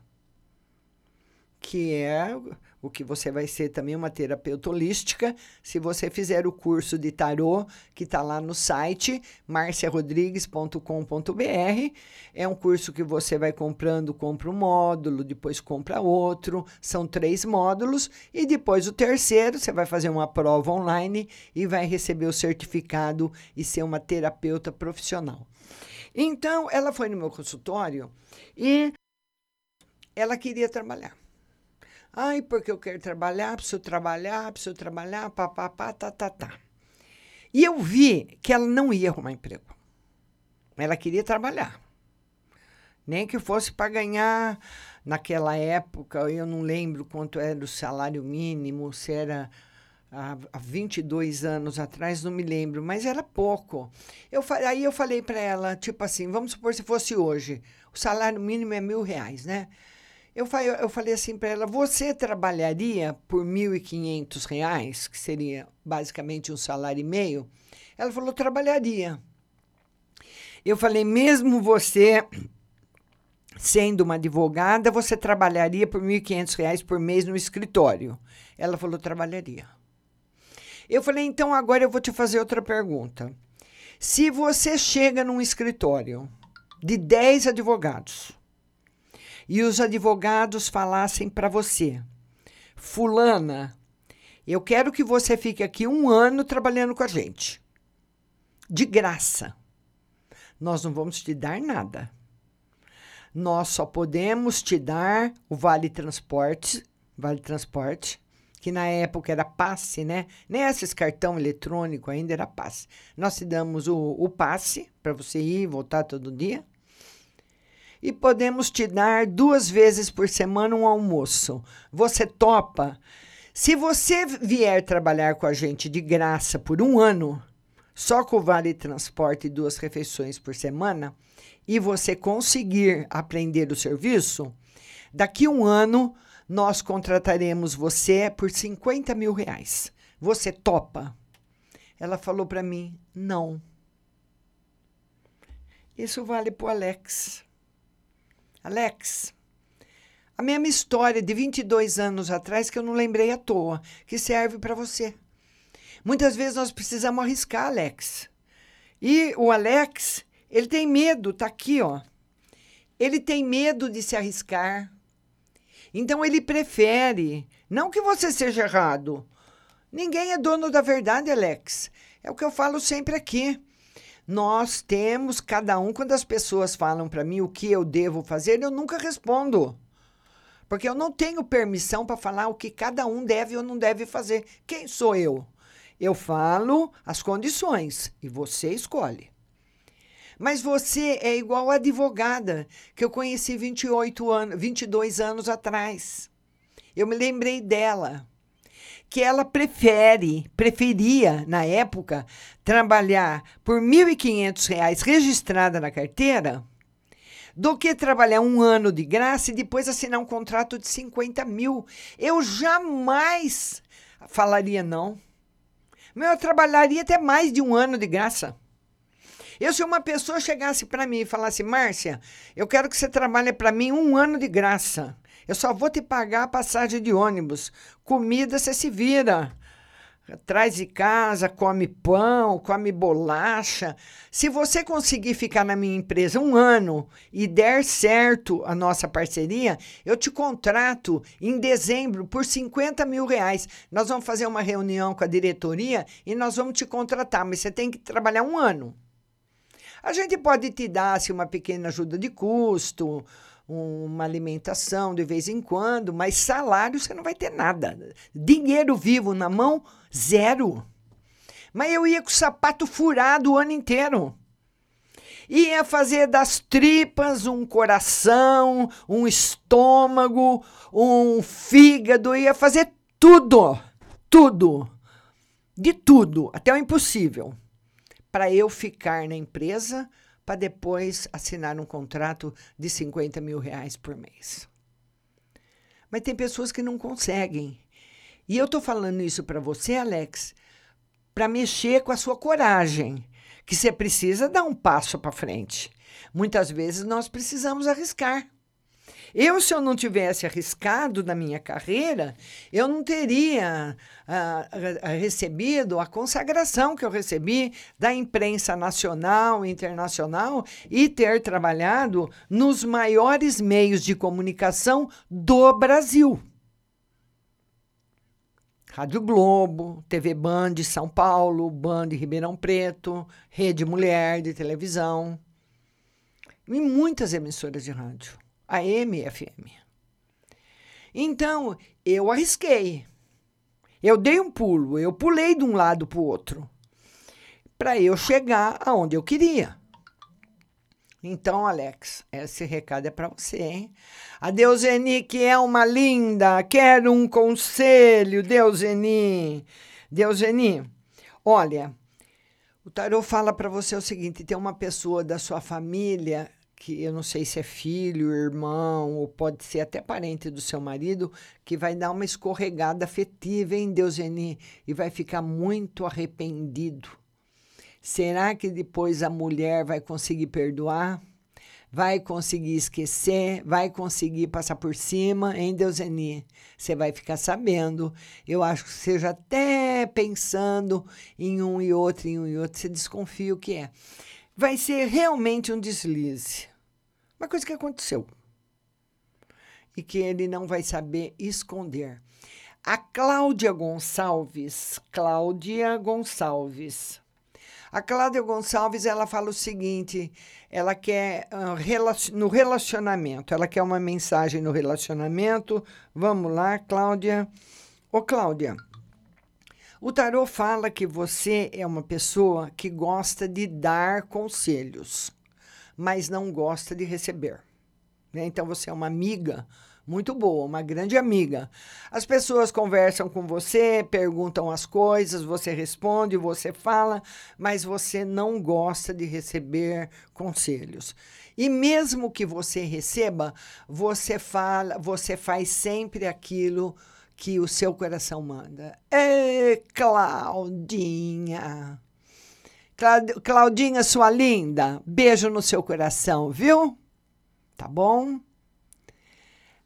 Que é o que você vai ser também uma terapeuta holística, se você fizer o curso de tarô, que está lá no site marciarodrigues.com.br. É um curso que você vai comprando, compra um módulo, depois compra outro, são três módulos, e depois o terceiro, você vai fazer uma prova online e vai receber o certificado e ser uma terapeuta profissional. Então, ela foi no meu consultório e ela queria trabalhar. Ai, porque eu quero trabalhar, preciso trabalhar, preciso trabalhar, papapá, tá, tá, tá. E eu vi que ela não ia arrumar emprego. Ela queria trabalhar. Nem que fosse para ganhar, naquela época, eu não lembro quanto era o salário mínimo, se era há, há 22 anos atrás, não me lembro, mas era pouco. Eu, aí eu falei para ela, tipo assim, vamos supor se fosse hoje, o salário mínimo é mil reais, né? Eu, eu falei assim para ela: você trabalharia por R$ 1.500, que seria basicamente um salário e meio? Ela falou: trabalharia. Eu falei: mesmo você sendo uma advogada, você trabalharia por R$ 1.500 por mês no escritório? Ela falou: trabalharia. Eu falei: então agora eu vou te fazer outra pergunta. Se você chega num escritório de 10 advogados, e os advogados falassem para você: Fulana, eu quero que você fique aqui um ano trabalhando com a gente. De graça. Nós não vamos te dar nada. Nós só podemos te dar o vale transporte, vale transporte, que na época era passe, né? Nem esses cartão eletrônico ainda era passe. Nós te damos o, o passe para você ir e voltar todo dia e podemos te dar duas vezes por semana um almoço. Você topa? Se você vier trabalhar com a gente de graça por um ano, só com o vale transporte e duas refeições por semana, e você conseguir aprender o serviço, daqui um ano nós contrataremos você por 50 mil reais. Você topa? Ela falou para mim: não. Isso vale para o Alex. Alex, a mesma história de 22 anos atrás que eu não lembrei à toa, que serve para você. Muitas vezes nós precisamos arriscar, Alex. E o Alex, ele tem medo, tá aqui, ó. Ele tem medo de se arriscar. Então ele prefere, não que você seja errado. Ninguém é dono da verdade, Alex. É o que eu falo sempre aqui. Nós temos, cada um, quando as pessoas falam para mim o que eu devo fazer, eu nunca respondo. Porque eu não tenho permissão para falar o que cada um deve ou não deve fazer. Quem sou eu? Eu falo as condições e você escolhe. Mas você é igual a advogada que eu conheci 28 anos, 22 anos atrás. Eu me lembrei dela que ela prefere, preferia, na época, trabalhar por R$ 1.500 registrada na carteira do que trabalhar um ano de graça e depois assinar um contrato de 50 mil. Eu jamais falaria não. Eu trabalharia até mais de um ano de graça. Eu, se uma pessoa chegasse para mim e falasse, Márcia, eu quero que você trabalhe para mim um ano de graça. Eu só vou te pagar a passagem de ônibus. Comida você se vira. Traz de casa, come pão, come bolacha. Se você conseguir ficar na minha empresa um ano e der certo a nossa parceria, eu te contrato em dezembro por 50 mil reais. Nós vamos fazer uma reunião com a diretoria e nós vamos te contratar, mas você tem que trabalhar um ano. A gente pode te dar assim, uma pequena ajuda de custo, uma alimentação de vez em quando, mas salário você não vai ter nada. Dinheiro vivo na mão, zero. Mas eu ia com o sapato furado o ano inteiro. Ia fazer das tripas um coração, um estômago, um fígado, ia fazer tudo, tudo, de tudo, até o impossível, para eu ficar na empresa para depois assinar um contrato de 50 mil reais por mês. Mas tem pessoas que não conseguem. E eu estou falando isso para você, Alex, para mexer com a sua coragem, que você precisa dar um passo para frente. Muitas vezes nós precisamos arriscar. Eu, se eu não tivesse arriscado na minha carreira, eu não teria ah, recebido a consagração que eu recebi da imprensa nacional e internacional e ter trabalhado nos maiores meios de comunicação do Brasil. Rádio Globo, TV Band São Paulo, Band Ribeirão Preto, Rede Mulher de televisão e muitas emissoras de rádio. AM e FM. Então, eu arrisquei. Eu dei um pulo, eu pulei de um lado para o outro, para eu chegar aonde eu queria. Então, Alex, esse recado é para você, hein? A Deuseni, que é uma linda, quero um conselho, Deuseni. Deuseni, olha, o tarô fala para você o seguinte: tem uma pessoa da sua família que eu não sei se é filho, irmão, ou pode ser até parente do seu marido, que vai dar uma escorregada afetiva, hein, Deuseni? E vai ficar muito arrependido. Será que depois a mulher vai conseguir perdoar? Vai conseguir esquecer? Vai conseguir passar por cima, hein, Deuseni? Você vai ficar sabendo. Eu acho que seja até pensando em um e outro, em um e outro. Você desconfia o que é. Vai ser realmente um deslize uma coisa que aconteceu e que ele não vai saber esconder. A Cláudia Gonçalves, Cláudia Gonçalves. A Cláudia Gonçalves, ela fala o seguinte, ela quer uh, no relacionamento, ela quer uma mensagem no relacionamento. Vamos lá, Cláudia. Ô, Cláudia, o tarô fala que você é uma pessoa que gosta de dar conselhos mas não gosta de receber. Né? Então você é uma amiga muito boa, uma grande amiga. As pessoas conversam com você, perguntam as coisas, você responde, você fala, mas você não gosta de receber conselhos. E mesmo que você receba, você fala, você faz sempre aquilo que o seu coração manda. Ê, Claudinha! Claudinha, sua linda, beijo no seu coração, viu? Tá bom?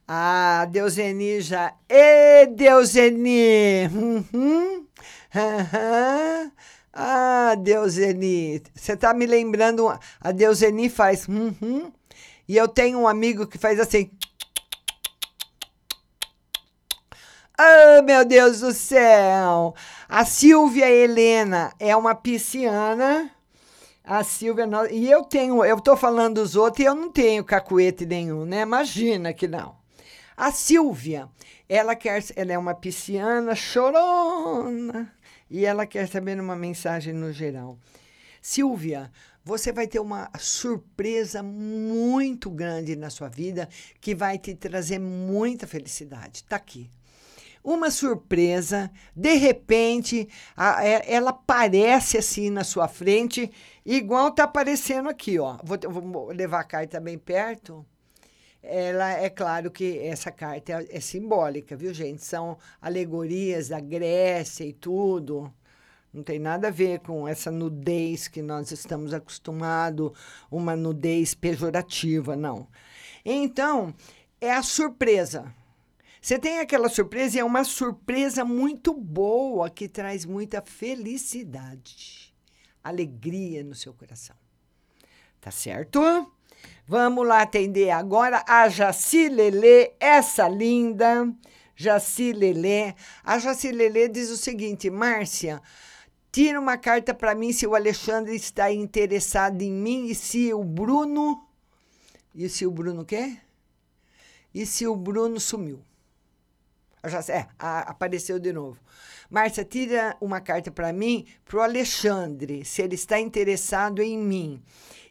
Ah, Deuseni já. Ê, Deuseni! Uhum. *laughs* Uhum. Ah, Deuseni. Você tá me lembrando. A Deuseni faz. Uhum. E eu tenho um amigo que faz assim. Oh, meu Deus do céu! A Silvia Helena é uma pisciana. A Silvia. E eu tenho. Eu tô falando dos outros e eu não tenho cacuete nenhum, né? Imagina que não. A Silvia, ela quer. Ela é uma pisciana chorona. E ela quer saber uma mensagem no geral. Silvia, você vai ter uma surpresa muito grande na sua vida que vai te trazer muita felicidade. Tá aqui uma surpresa, de repente, a, é, ela aparece assim na sua frente, igual tá aparecendo aqui, ó. Vou, vou levar a carta bem perto. Ela é claro que essa carta é, é simbólica, viu, gente? São alegorias da Grécia e tudo. Não tem nada a ver com essa nudez que nós estamos acostumados, uma nudez pejorativa, não. Então, é a surpresa. Você tem aquela surpresa e é uma surpresa muito boa que traz muita felicidade, alegria no seu coração. Tá certo? Vamos lá atender agora a Jaci Lelê, essa linda Jaci Lelê. A Jaci Lelê diz o seguinte: Márcia, tira uma carta para mim se o Alexandre está interessado em mim e se o Bruno. E se o Bruno quer? E se o Bruno sumiu? Já, é, a, apareceu de novo. Márcia, tira uma carta para mim, para o Alexandre, se ele está interessado em mim.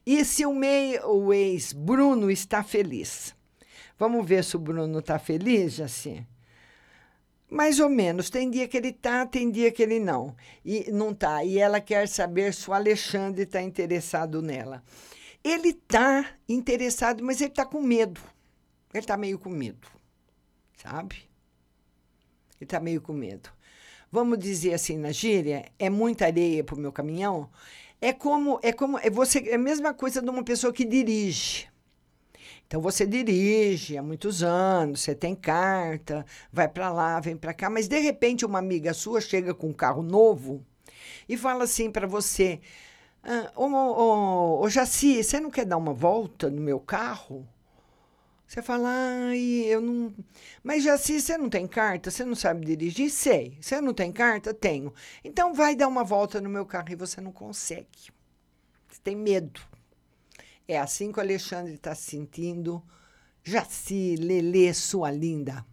E se o, o ex Bruno está feliz? Vamos ver se o Bruno está feliz, Jaci? Mais ou menos. Tem dia que ele tá, tem dia que ele não. E não tá. E ela quer saber se o Alexandre está interessado nela. Ele tá interessado, mas ele tá com medo. Ele tá meio com medo. Sabe? Ele tá meio com medo. Vamos dizer assim na gíria, é muita areia pro meu caminhão. É como é como é você é a mesma coisa de uma pessoa que dirige. Então você dirige há muitos anos, você tem carta, vai para lá, vem para cá, mas de repente uma amiga sua chega com um carro novo e fala assim para você: ah, ô, ô, ô, Jaci, você não quer dar uma volta no meu carro? Você fala, ai, eu não. Mas Jaci, você não tem carta? Você não sabe dirigir? Sei. Você não tem carta? Tenho. Então vai dar uma volta no meu carro e você não consegue. Você tem medo. É assim que o Alexandre está se sentindo. Jaci, Lelê, sua linda.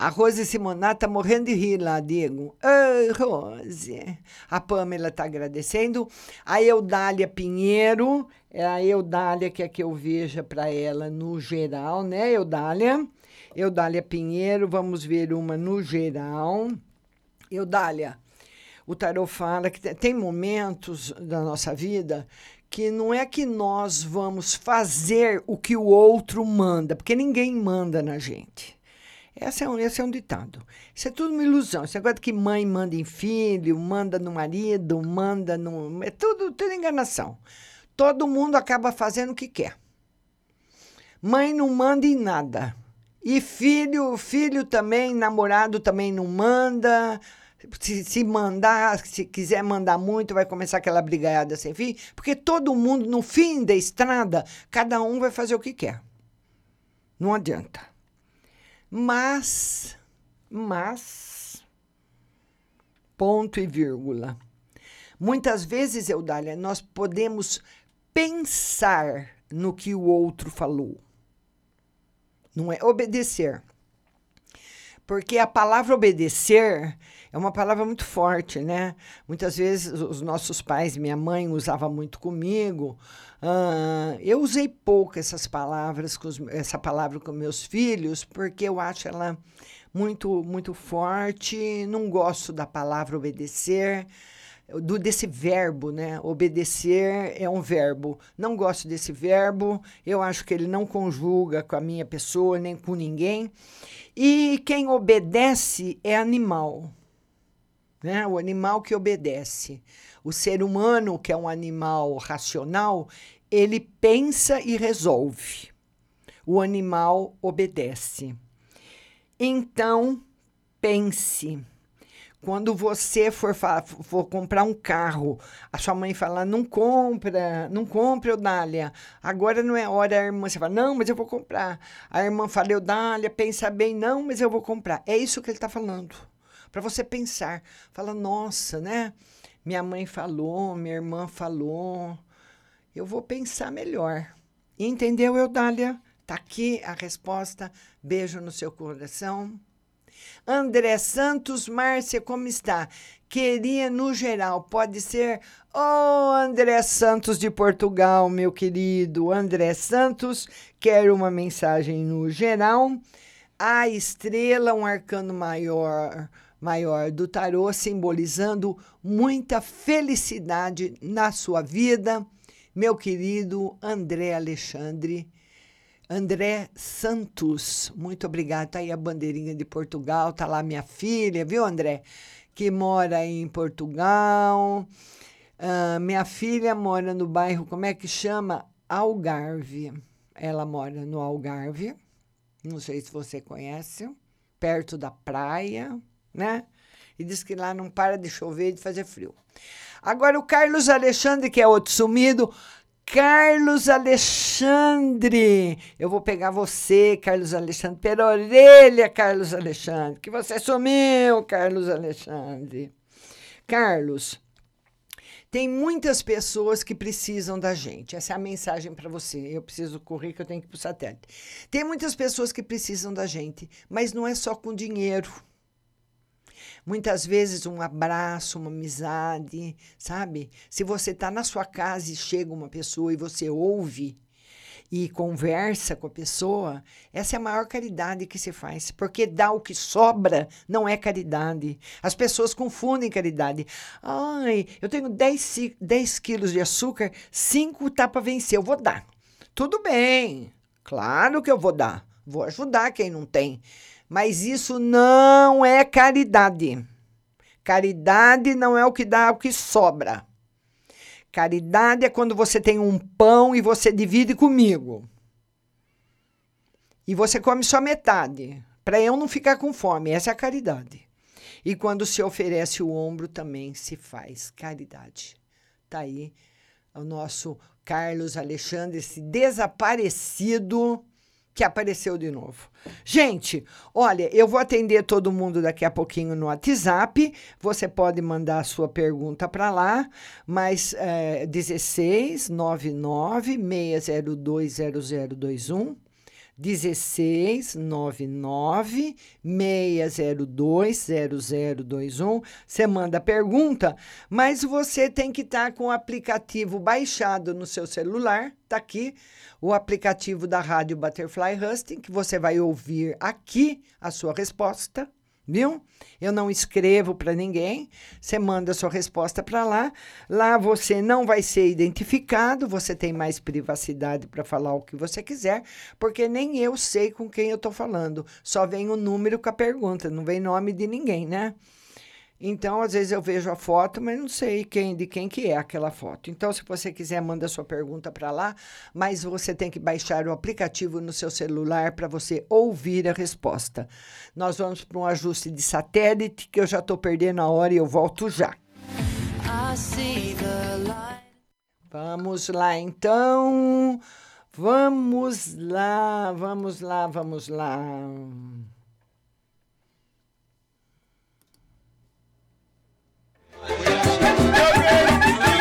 A Rose Simonato tá morrendo de rir lá, Diego. Ai, Rose. A Pamela está agradecendo. A Eudália Pinheiro, é a Eudália que é que eu veja para ela no geral, né, Eudália? Eudália Pinheiro, vamos ver uma no geral. Eudália, o tarot fala que tem momentos da nossa vida que não é que nós vamos fazer o que o outro manda, porque ninguém manda na gente. Esse é, um, esse é um ditado. Isso é tudo uma ilusão. Esse negócio que mãe manda em filho, manda no marido, manda no. É tudo, tudo enganação. Todo mundo acaba fazendo o que quer. Mãe não manda em nada. E filho, filho também, namorado também não manda. Se, se mandar, se quiser mandar muito, vai começar aquela brigaiada sem fim, porque todo mundo, no fim da estrada, cada um vai fazer o que quer. Não adianta. Mas, mas, ponto e vírgula. Muitas vezes, Eudália, nós podemos pensar no que o outro falou. Não é obedecer. Porque a palavra obedecer é uma palavra muito forte, né? Muitas vezes os nossos pais, minha mãe usava muito comigo. Uh, eu usei pouco essas palavras, com os, essa palavra com meus filhos, porque eu acho ela muito, muito forte. Não gosto da palavra obedecer do desse verbo, né? Obedecer é um verbo. Não gosto desse verbo. Eu acho que ele não conjuga com a minha pessoa nem com ninguém. E quem obedece é animal né? o animal que obedece. O ser humano, que é um animal racional, ele pensa e resolve. O animal obedece. Então, pense. Quando você for, for comprar um carro, a sua mãe fala: não compra, não compra, Eudália. Agora não é hora, a irmã. Você fala: não, mas eu vou comprar. A irmã fala: Eudália, pensa bem, não, mas eu vou comprar. É isso que ele está falando para você pensar. Fala, nossa, né? Minha mãe falou, minha irmã falou. Eu vou pensar melhor. Entendeu, Eudália? Tá aqui a resposta. Beijo no seu coração. André Santos, Márcia, como está? Queria no geral, pode ser. Oh, André Santos de Portugal, meu querido. André Santos, quero uma mensagem no geral. A estrela, um arcano maior maior do tarô, simbolizando muita felicidade na sua vida, meu querido André Alexandre. André Santos, muito obrigado. Tá aí a bandeirinha de Portugal, tá lá minha filha, viu, André? Que mora em Portugal. Uh, minha filha mora no bairro, como é que chama? Algarve. Ela mora no Algarve. Não sei se você conhece, perto da praia, né? E diz que lá não para de chover e de fazer frio. Agora o Carlos Alexandre, que é outro sumido. Carlos Alexandre, eu vou pegar você, Carlos Alexandre, pela orelha, Carlos Alexandre, que você sumiu, Carlos Alexandre. Carlos, tem muitas pessoas que precisam da gente. Essa é a mensagem para você. Eu preciso correr que eu tenho que ir para o satélite. Tem muitas pessoas que precisam da gente, mas não é só com dinheiro. Muitas vezes um abraço, uma amizade, sabe? Se você está na sua casa e chega uma pessoa e você ouve e conversa com a pessoa, essa é a maior caridade que se faz, porque dar o que sobra não é caridade. As pessoas confundem caridade. Ai, eu tenho 10, 10 quilos de açúcar, 5 tá para vencer, eu vou dar. Tudo bem, claro que eu vou dar. Vou ajudar quem não tem. Mas isso não é caridade. Caridade não é o que dá, é o que sobra. Caridade é quando você tem um pão e você divide comigo. E você come só metade, para eu não ficar com fome. Essa é a caridade. E quando se oferece o ombro também se faz caridade. Tá aí o nosso Carlos Alexandre, esse desaparecido que apareceu de novo. Gente, olha, eu vou atender todo mundo daqui a pouquinho no WhatsApp. Você pode mandar a sua pergunta para lá, mas é, 16 99 602 0021. 16 99 602 0021. Você manda pergunta, mas você tem que estar tá com o aplicativo baixado no seu celular. Tá aqui o aplicativo da Rádio Butterfly Husting, que você vai ouvir aqui a sua resposta, viu? Eu não escrevo para ninguém, você manda sua resposta para lá. Lá você não vai ser identificado, você tem mais privacidade para falar o que você quiser, porque nem eu sei com quem eu estou falando. Só vem o número com a pergunta, não vem nome de ninguém, né? Então, às vezes eu vejo a foto, mas não sei quem de quem que é aquela foto. Então, se você quiser, manda sua pergunta para lá, mas você tem que baixar o aplicativo no seu celular para você ouvir a resposta. Nós vamos para um ajuste de satélite, que eu já estou perdendo a hora e eu volto já. Vamos lá, então. Vamos lá, vamos lá, vamos lá. Köpek!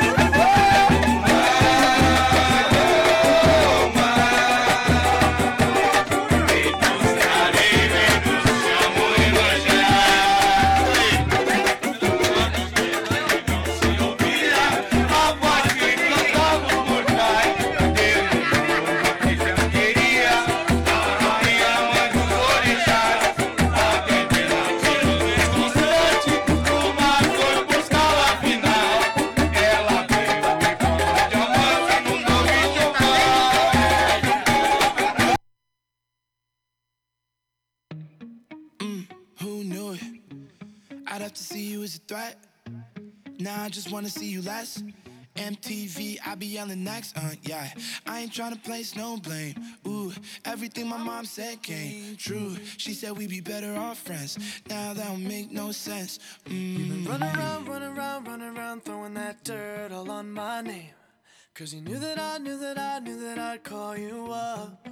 I just wanna see you less. MTV, I be yelling next, uh, yeah. I ain't tryna place no blame. Ooh, everything my mom said came true. She said we'd be better off friends. Now that don't make no sense. Mm. You've been running around, running around, running around, throwing that dirt all on my name. Cause you knew that I knew that I knew that I'd call you up.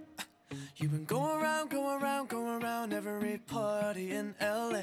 *laughs* You've been going around, going around, going around every party in LA.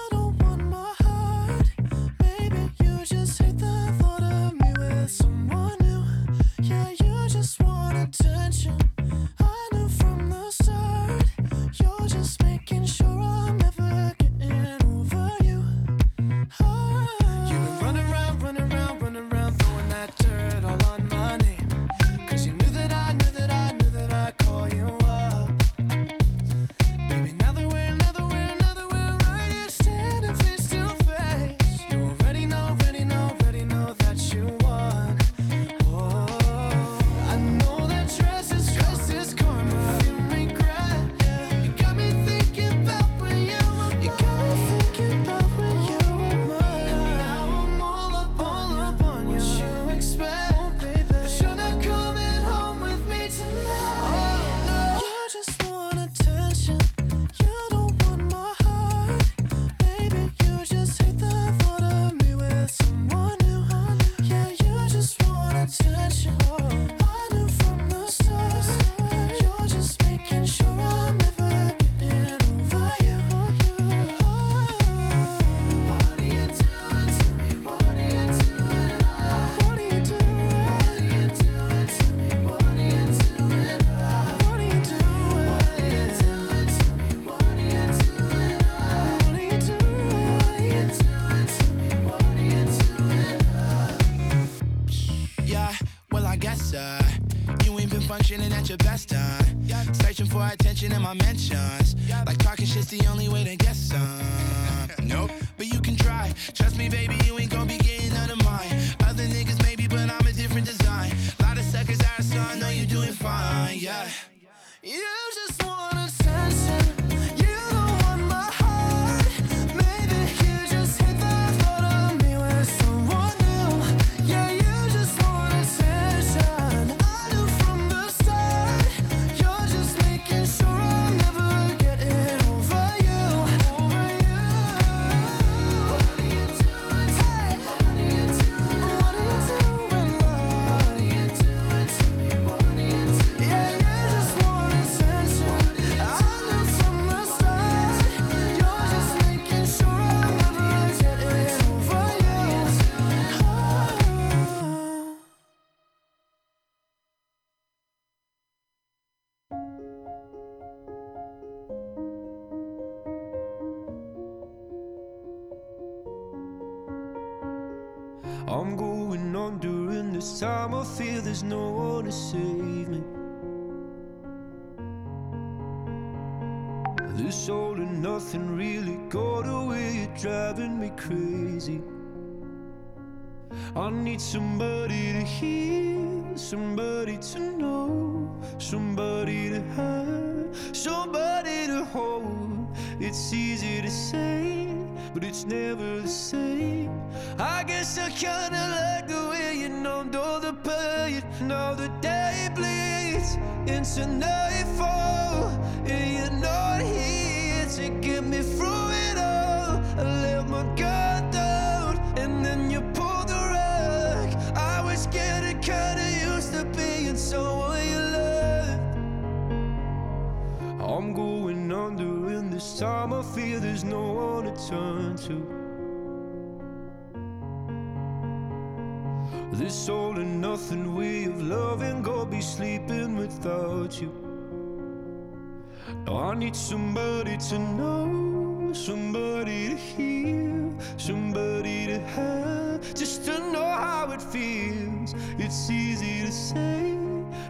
need somebody to hear, somebody to know, somebody to have, somebody to hold. It's easy to say, but it's never the same. I guess I kinda like the way you numbed all the pain. Now the day bleeds into nightfall, time I feel there's no one to turn to. This all and nothing way of loving, go be sleeping without you. Now I need somebody to know, somebody to hear, somebody to have, just to know how it feels. It's easy to say,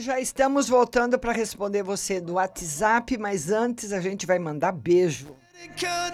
Já estamos voltando para responder você do WhatsApp, mas antes a gente vai mandar beijo. Kinda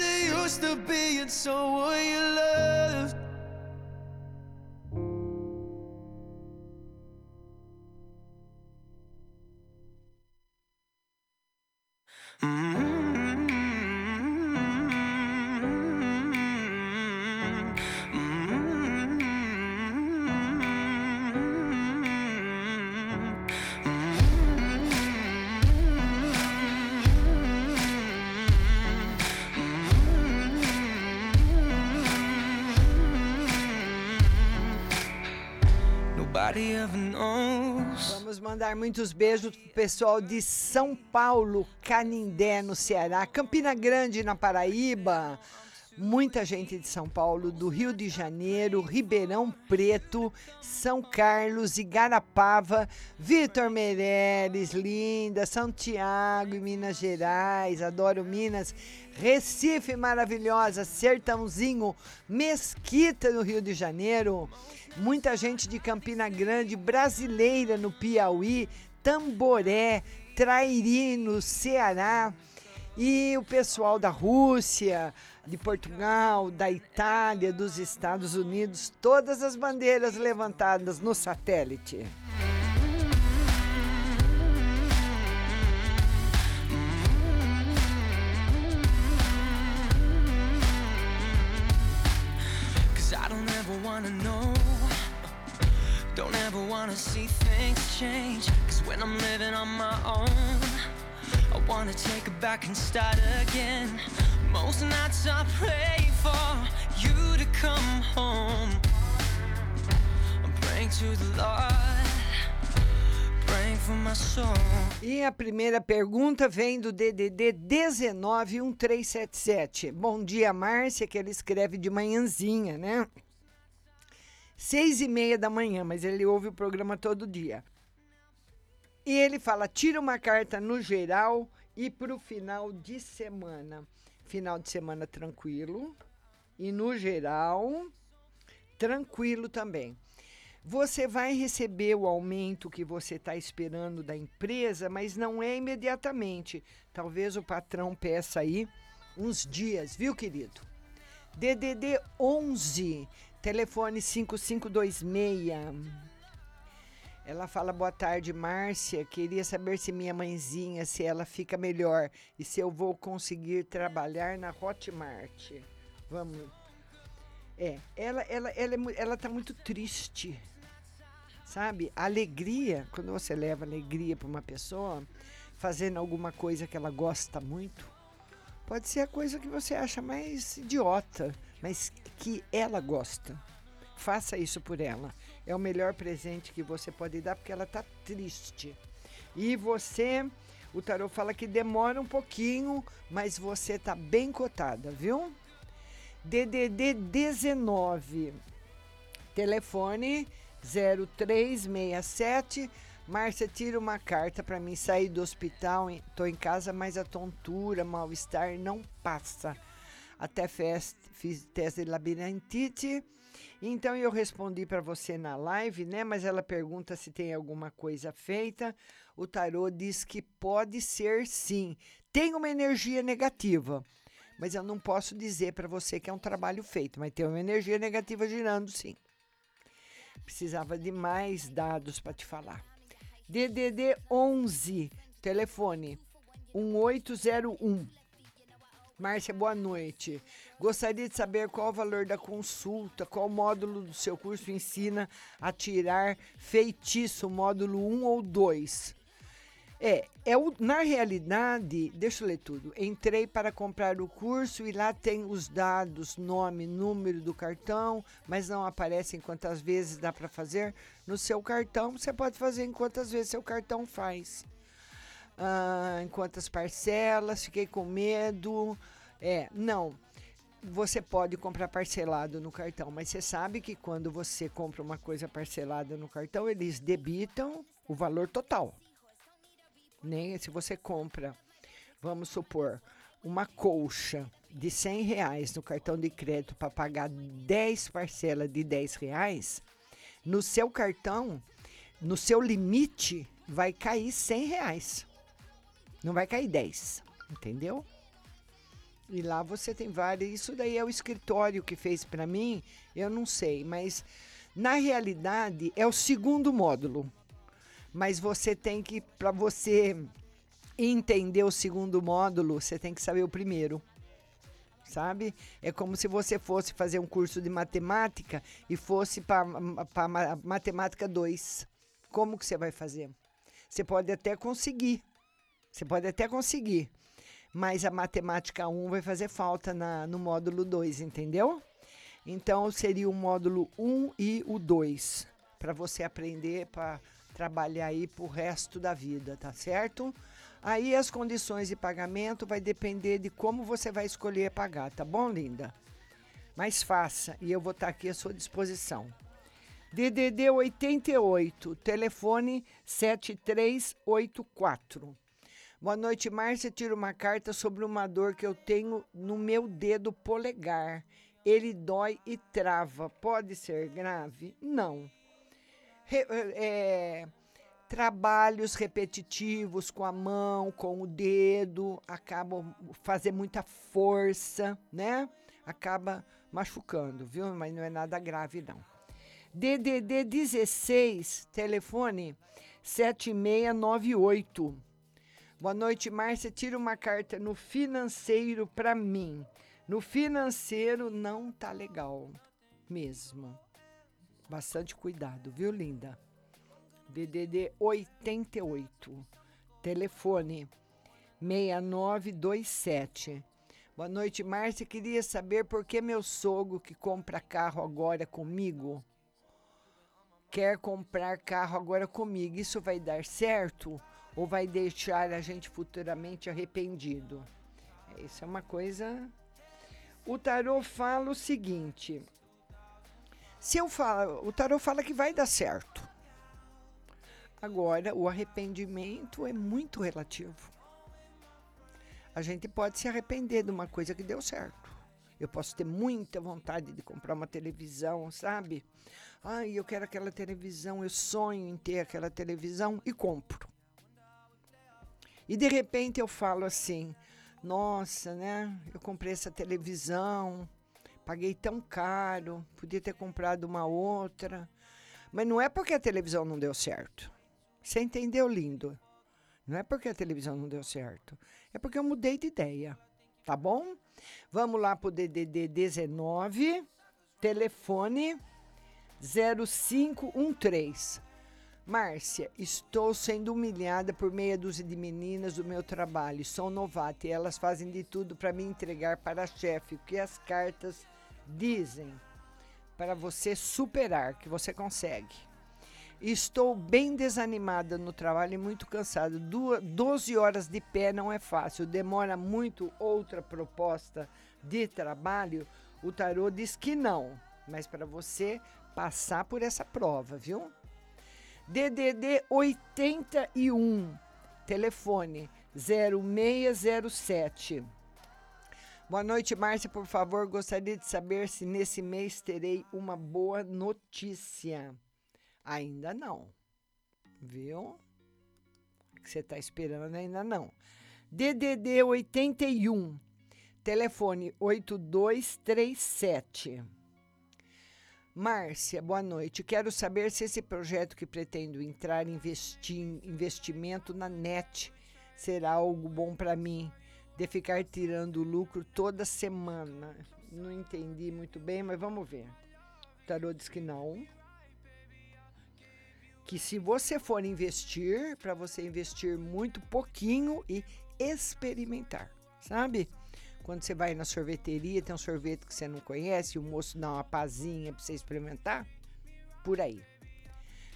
Vamos mandar muitos beijos pro pessoal de São Paulo, Canindé, no Ceará, Campina Grande, na Paraíba. Muita gente de São Paulo, do Rio de Janeiro, Ribeirão Preto, São Carlos, Igarapava, Vitor Meireles, Linda, Santiago e Minas Gerais, adoro Minas, Recife maravilhosa, Sertãozinho, Mesquita no Rio de Janeiro, muita gente de Campina Grande, brasileira no Piauí, Tamboré, Trairi, no Ceará. E o pessoal da Rússia, de Portugal, da Itália, dos Estados Unidos, todas as bandeiras levantadas no satélite. Wanna see things change. Cause when I'm living on my own, I wanna take it back and start again. Most nights I pray for you to come home. Praying to the Lord. E a primeira pergunta vem do DDD 191377. Bom dia, Márcia, que ele escreve de manhãzinha, né? Seis e meia da manhã, mas ele ouve o programa todo dia. E ele fala: tira uma carta no geral e para o final de semana. Final de semana tranquilo. E no geral, tranquilo também. Você vai receber o aumento que você está esperando da empresa, mas não é imediatamente. Talvez o patrão peça aí uns dias, viu, querido? DDD 11, telefone 5526. Ela fala: Boa tarde, Márcia. Queria saber se minha mãezinha, se ela fica melhor e se eu vou conseguir trabalhar na Hotmart. Vamos. É, ela, ela, ela, é ela tá muito triste. Sabe? Alegria, quando você leva alegria para uma pessoa, fazendo alguma coisa que ela gosta muito, pode ser a coisa que você acha mais idiota, mas que ela gosta. Faça isso por ela. É o melhor presente que você pode dar, porque ela está triste. E você, o tarô fala que demora um pouquinho, mas você está bem cotada, viu? DDD 19, telefone 0367. Márcia, tira uma carta para mim sair do hospital. Estou em casa, mas a tontura, mal-estar não passa. Até fiz teste de labirintite. Então eu respondi para você na live, né? Mas ela pergunta se tem alguma coisa feita. O tarô diz que pode ser sim. Tem uma energia negativa, mas eu não posso dizer para você que é um trabalho feito, mas tem uma energia negativa girando sim. Precisava de mais dados para te falar. DDD 11, telefone 1801. Márcia, boa noite. Gostaria de saber qual o valor da consulta, qual módulo do seu curso ensina a tirar feitiço, módulo 1 ou 2. É, é o, na realidade, deixa eu ler tudo. Entrei para comprar o curso e lá tem os dados, nome, número do cartão, mas não aparecem quantas vezes dá para fazer. No seu cartão, você pode fazer em quantas vezes seu cartão faz. Ah, em quantas parcelas, fiquei com medo. É, não. Você pode comprar parcelado no cartão, mas você sabe que quando você compra uma coisa parcelada no cartão, eles debitam o valor total. Nem se você compra, vamos supor, uma colcha de 100 reais no cartão de crédito para pagar 10 parcelas de 10 reais, no seu cartão, no seu limite, vai cair 100 reais. Não vai cair 10, entendeu? E lá você tem várias. Isso daí é o escritório que fez para mim, eu não sei, mas na realidade é o segundo módulo. Mas você tem que, para você entender o segundo módulo, você tem que saber o primeiro. Sabe? É como se você fosse fazer um curso de matemática e fosse para matemática 2. Como que você vai fazer? Você pode até conseguir. Você pode até conseguir. Mas a matemática 1 vai fazer falta na, no módulo 2, entendeu? Então seria o módulo 1 e o 2 para você aprender para trabalhar aí pro resto da vida, tá certo? Aí as condições de pagamento vai depender de como você vai escolher pagar, tá bom, linda? Mas faça e eu vou estar aqui à sua disposição. DDD 88, telefone 7384. Boa noite, Márcia. Tira uma carta sobre uma dor que eu tenho no meu dedo polegar. Ele dói e trava. Pode ser grave? Não. Re- é, Trabalhos repetitivos com a mão, com o dedo, acabam fazer muita força, né? Acaba machucando, viu? Mas não é nada grave não. DDD 16, telefone 7698. Boa noite, Márcia. Tira uma carta no financeiro para mim. No financeiro não tá legal mesmo. Bastante cuidado, viu, linda? DDD 88. Telefone 6927. Boa noite, Márcia. Queria saber por que meu sogro que compra carro agora comigo quer comprar carro agora comigo. Isso vai dar certo ou vai deixar a gente futuramente arrependido? Isso é uma coisa. O tarô fala o seguinte: se eu falo, o tarô fala que vai dar certo. Agora, o arrependimento é muito relativo. A gente pode se arrepender de uma coisa que deu certo. Eu posso ter muita vontade de comprar uma televisão, sabe? Ai, eu quero aquela televisão, eu sonho em ter aquela televisão e compro. E de repente eu falo assim: nossa, né? Eu comprei essa televisão, paguei tão caro, podia ter comprado uma outra. Mas não é porque a televisão não deu certo. Você entendeu, lindo? Não é porque a televisão não deu certo. É porque eu mudei de ideia. Tá bom? Vamos lá para o DDD 19, telefone 0513. Márcia, estou sendo humilhada por meia dúzia de meninas do meu trabalho. Sou novata e elas fazem de tudo para me entregar para a chefe o que as cartas dizem para você superar, que você consegue. Estou bem desanimada no trabalho e muito cansada. Duas, 12 horas de pé não é fácil. Demora muito outra proposta de trabalho. O tarô diz que não, mas para você passar por essa prova, viu? DDD 81, telefone 0607. Boa noite, Márcia. Por favor, gostaria de saber se nesse mês terei uma boa notícia. Ainda não. Viu? Que você está esperando ainda não. DDD 81, telefone 8237. Márcia, boa noite. Quero saber se esse projeto que pretendo entrar investir investimento na net será algo bom para mim, de ficar tirando lucro toda semana. Não entendi muito bem, mas vamos ver. O tarô diz que não. Que se você for investir, para você investir muito pouquinho e experimentar, sabe? Quando você vai na sorveteria, tem um sorvete que você não conhece, o moço dá uma pazinha para você experimentar. Por aí.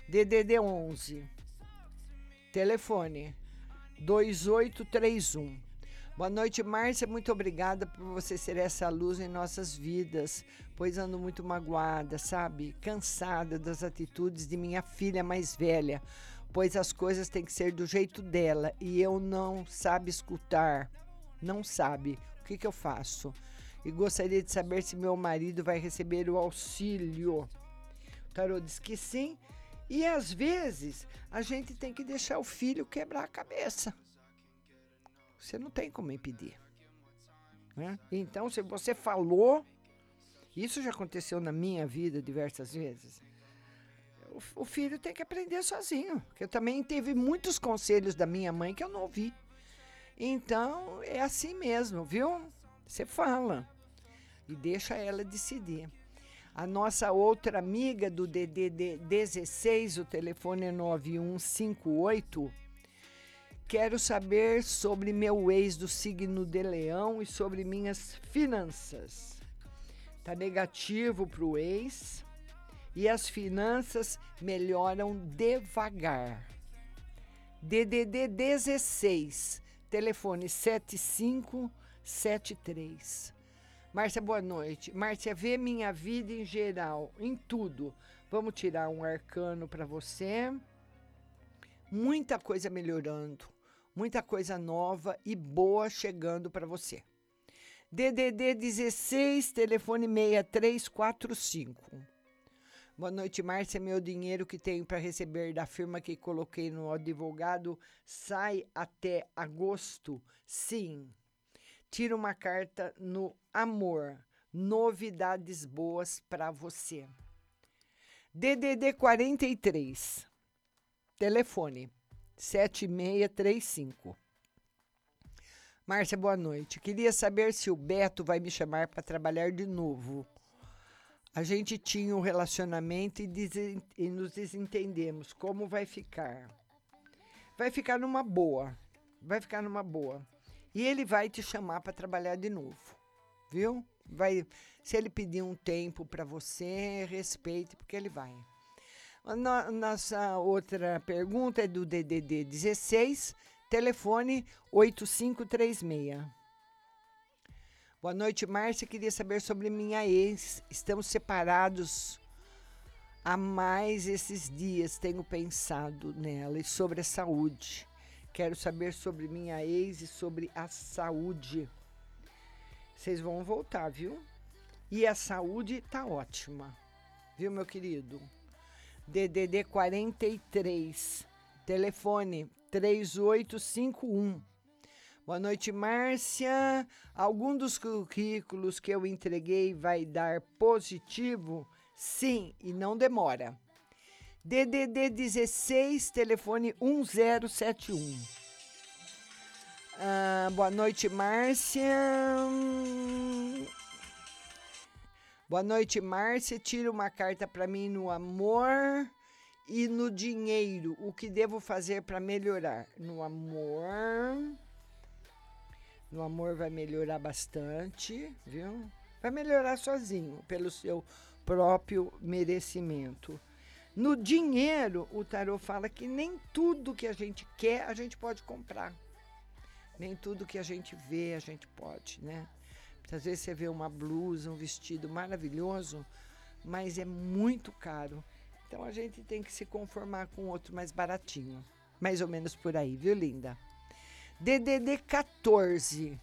DDD 11. Telefone 2831. Boa noite, Márcia. Muito obrigada por você ser essa luz em nossas vidas, pois ando muito magoada, sabe? Cansada das atitudes de minha filha mais velha, pois as coisas têm que ser do jeito dela e eu não sabe escutar. Não sabe que, que eu faço? E gostaria de saber se meu marido vai receber o auxílio. O tarô diz que sim. E às vezes a gente tem que deixar o filho quebrar a cabeça. Você não tem como impedir. Né? Então, se você falou, isso já aconteceu na minha vida diversas vezes. O, o filho tem que aprender sozinho. Eu também teve muitos conselhos da minha mãe que eu não ouvi. Então, é assim mesmo, viu? Você fala e deixa ela decidir. A nossa outra amiga do DDD 16, o telefone é 9158. Quero saber sobre meu ex do signo de Leão e sobre minhas finanças. Tá negativo para o ex e as finanças melhoram devagar. DDD 16 telefone 7573. Márcia, boa noite. Márcia, vê minha vida em geral, em tudo. Vamos tirar um arcano para você. Muita coisa melhorando, muita coisa nova e boa chegando para você. DDD 16, telefone 6345. Boa noite, Márcia. Meu dinheiro que tenho para receber da firma que coloquei no advogado sai até agosto? Sim. Tira uma carta no amor. Novidades boas para você. DDD 43. Telefone 7635. Márcia, boa noite. Queria saber se o Beto vai me chamar para trabalhar de novo. A gente tinha um relacionamento e, e nos desentendemos. Como vai ficar? Vai ficar numa boa. Vai ficar numa boa. E ele vai te chamar para trabalhar de novo. Viu? Vai, se ele pedir um tempo para você, respeite, porque ele vai. Nossa outra pergunta é do DDD 16, telefone 8536. Boa noite, Márcia. Queria saber sobre minha ex. Estamos separados há mais esses dias. Tenho pensado nela e sobre a saúde. Quero saber sobre minha ex e sobre a saúde. Vocês vão voltar, viu? E a saúde tá ótima. Viu, meu querido? DDD 43, telefone 3851. Boa noite, Márcia. Algum dos currículos que eu entreguei vai dar positivo? Sim, e não demora. DDD 16, telefone 1071. Ah, boa noite, Márcia. Boa noite, Márcia. Tira uma carta para mim no amor e no dinheiro. O que devo fazer para melhorar? No amor. No amor vai melhorar bastante, viu? Vai melhorar sozinho, pelo seu próprio merecimento. No dinheiro, o tarô fala que nem tudo que a gente quer a gente pode comprar. Nem tudo que a gente vê a gente pode, né? Às vezes você vê uma blusa, um vestido maravilhoso, mas é muito caro. Então a gente tem que se conformar com outro mais baratinho. Mais ou menos por aí, viu, linda? DDD 14,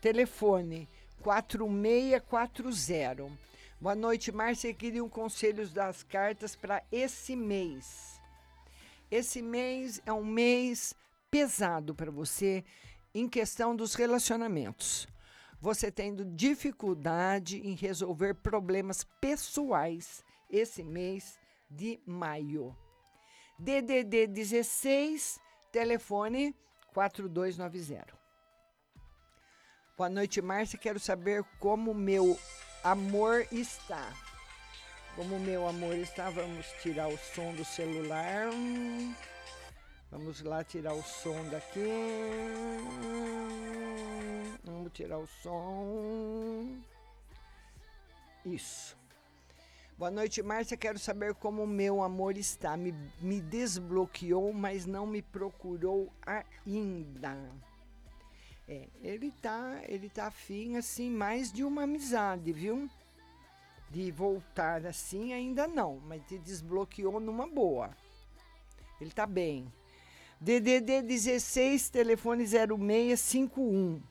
telefone 4640. Boa noite, Márcia. Queria um conselhos das cartas para esse mês. Esse mês é um mês pesado para você em questão dos relacionamentos. Você tendo dificuldade em resolver problemas pessoais esse mês de maio. DDD 16, telefone 4290. Boa noite, Márcia. Quero saber como meu amor está. Como meu amor está, vamos tirar o som do celular. Vamos lá tirar o som daqui. Vamos tirar o som. Isso. Boa noite, Márcia. Quero saber como o meu amor está. Me, me desbloqueou, mas não me procurou ainda. É, ele tá, ele tá afim assim mais de uma amizade, viu? De voltar assim ainda não, mas te desbloqueou numa boa. Ele tá bem. DDD 16, telefone 0651.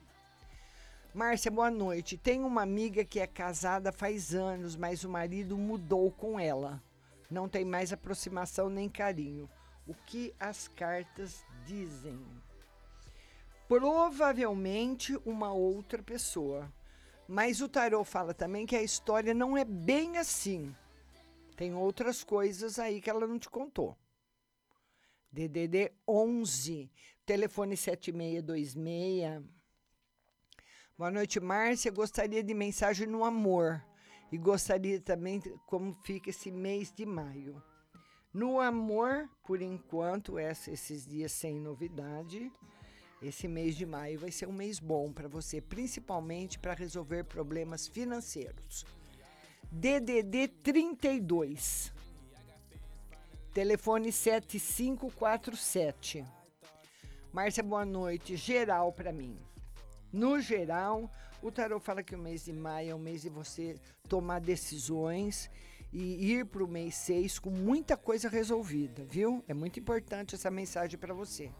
Márcia, boa noite. Tenho uma amiga que é casada faz anos, mas o marido mudou com ela. Não tem mais aproximação nem carinho. O que as cartas dizem? Provavelmente uma outra pessoa. Mas o tarô fala também que a história não é bem assim. Tem outras coisas aí que ela não te contou. DDD 11, telefone 7626. Boa noite, Márcia. Gostaria de mensagem no amor. E gostaria também como fica esse mês de maio. No amor, por enquanto, esses dias sem novidade. Esse mês de maio vai ser um mês bom para você, principalmente para resolver problemas financeiros. DDD 32. Telefone 7547. Márcia, boa noite. Geral para mim. No geral, o tarot fala que o mês de maio é um mês de você tomar decisões e ir para o mês 6 com muita coisa resolvida, viu? É muito importante essa mensagem para você.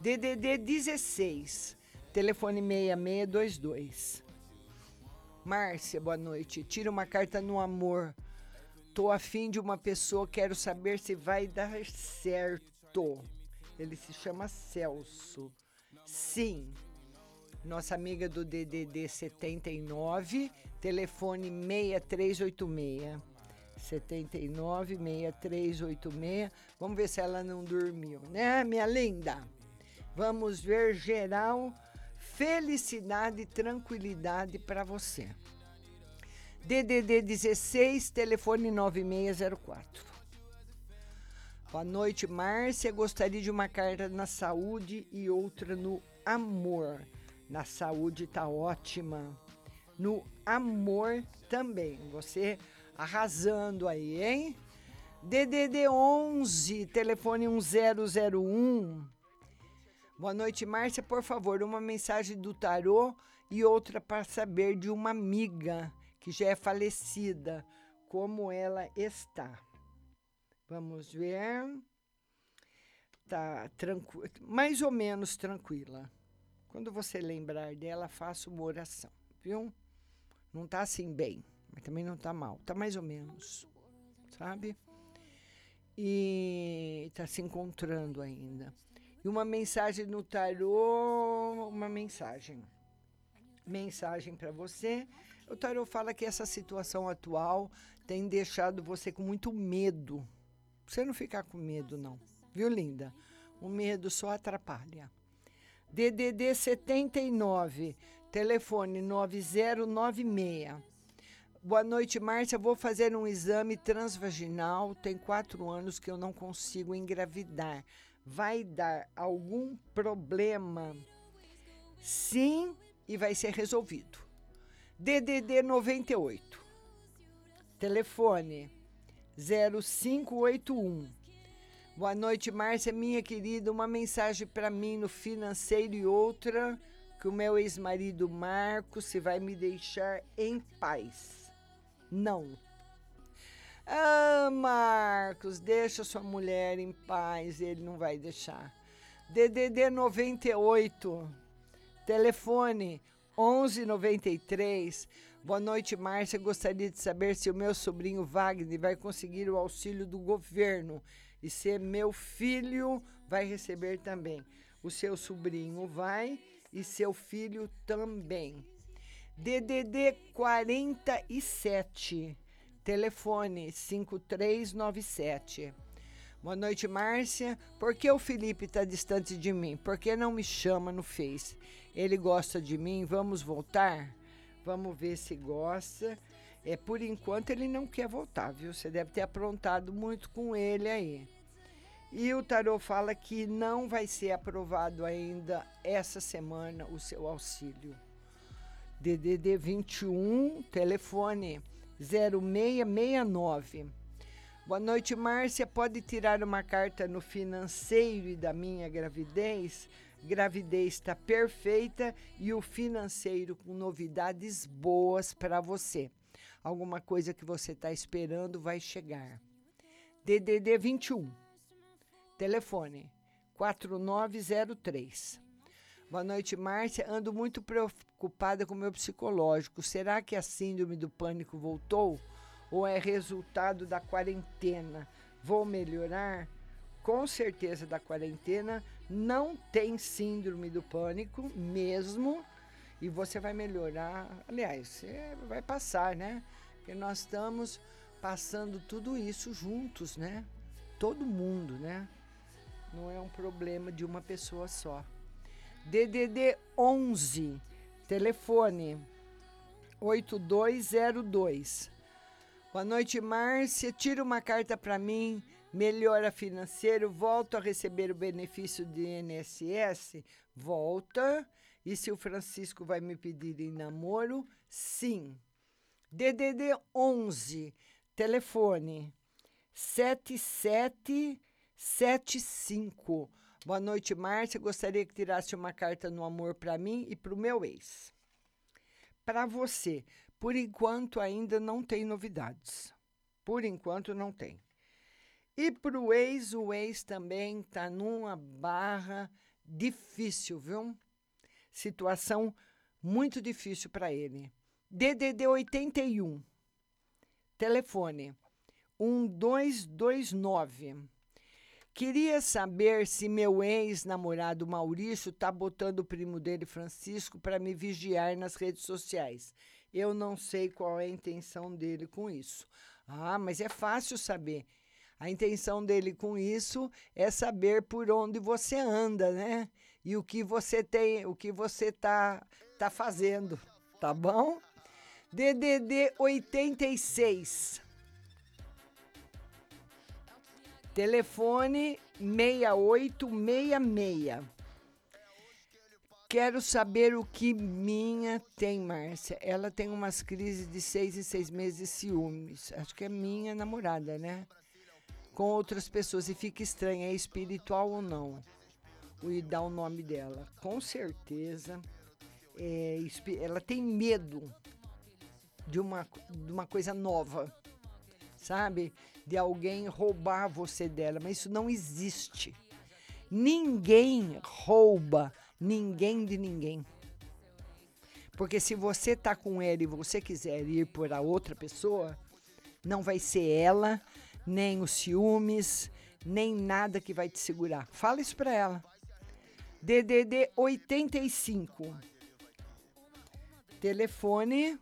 DDD 16, telefone 6622. Márcia, boa noite. Tira uma carta no amor. Tô afim de uma pessoa, quero saber se vai dar certo. Ele se chama Celso. Sim. Nossa amiga do DDD 79, telefone 6386. 79 6386. Vamos ver se ela não dormiu, né, minha linda? Vamos ver geral felicidade e tranquilidade para você. DDD 16, telefone 9604. Boa noite, Márcia. Gostaria de uma carta na saúde e outra no amor. Na saúde tá ótima. No amor também. Você arrasando aí, hein? DDD 11, telefone 1001. Boa noite, Márcia. Por favor, uma mensagem do tarô e outra para saber de uma amiga que já é falecida, como ela está. Vamos ver. Tá tranquila, mais ou menos tranquila. Quando você lembrar dela, faça uma oração, viu? Não tá assim bem, mas também não tá mal, tá mais ou menos, sabe? E tá se encontrando ainda. E uma mensagem no tarô, uma mensagem. Mensagem para você o tarot fala que essa situação atual tem deixado você com muito medo. Você não ficar com medo, não. Viu, linda? O medo só atrapalha. DDD 79, telefone 9096. Boa noite, Márcia. Vou fazer um exame transvaginal. Tem quatro anos que eu não consigo engravidar. Vai dar algum problema? Sim, e vai ser resolvido. DDD 98. Telefone 0581. Boa noite, Márcia, minha querida. Uma mensagem para mim no financeiro e outra que o meu ex-marido Marcos se vai me deixar em paz. Não. Ah, Marcos, deixa sua mulher em paz, ele não vai deixar. DDD 98. Telefone 1193. Boa noite, Márcia. Gostaria de saber se o meu sobrinho Wagner vai conseguir o auxílio do governo e se meu filho vai receber também. O seu sobrinho vai e seu filho também. DDD 47, telefone 5397. Boa noite, Márcia. Por que o Felipe está distante de mim? Por que não me chama no Face? Ele gosta de mim? Vamos voltar? Vamos ver se gosta. É, por enquanto ele não quer voltar, viu? Você deve ter aprontado muito com ele aí. E o tarô fala que não vai ser aprovado ainda essa semana o seu auxílio. DDD 21, telefone 0669. Boa noite, Márcia. Pode tirar uma carta no financeiro e da minha gravidez? Gravidez está perfeita e o financeiro com novidades boas para você. Alguma coisa que você está esperando vai chegar. DDD 21. Telefone 4903. Boa noite, Márcia. Ando muito preocupada com o meu psicológico. Será que a síndrome do pânico voltou? ou é resultado da quarentena? Vou melhorar? Com certeza da quarentena, não tem síndrome do pânico mesmo, e você vai melhorar. Aliás, você vai passar, né? Porque nós estamos passando tudo isso juntos, né? Todo mundo, né? Não é um problema de uma pessoa só. DDD 11, telefone 8202 Boa noite, Márcia. Tira uma carta para mim. Melhora financeiro. Volto a receber o benefício de INSS? Volta. E se o Francisco vai me pedir em namoro? Sim. DDD 11, telefone 7775. Boa noite, Márcia. Gostaria que tirasse uma carta no amor para mim e para o meu ex. Para você, por enquanto, ainda não tem novidades. Por enquanto, não tem. E para o ex, o ex também está numa barra difícil, viu? Situação muito difícil para ele. DDD 81. Telefone 1229. Queria saber se meu ex-namorado Maurício tá botando o primo dele, Francisco, para me vigiar nas redes sociais. Eu não sei qual é a intenção dele com isso. Ah, mas é fácil saber. A intenção dele com isso é saber por onde você anda, né? E o que você tem, o que você tá, tá fazendo, tá bom? DDD 86. Telefone 6866. Quero saber o que minha tem, Márcia. Ela tem umas crises de seis em seis meses de ciúmes. Acho que é minha namorada, né? Com outras pessoas. E fica estranha, é espiritual ou não? E dá o nome dela. Com certeza. É, ela tem medo de uma, de uma coisa nova, sabe? De alguém roubar você dela. Mas isso não existe. Ninguém rouba ninguém de ninguém. Porque se você tá com ela e você quiser ir por a outra pessoa, não vai ser ela, nem os ciúmes, nem nada que vai te segurar. Fala isso para ela. DDD 85. Telefone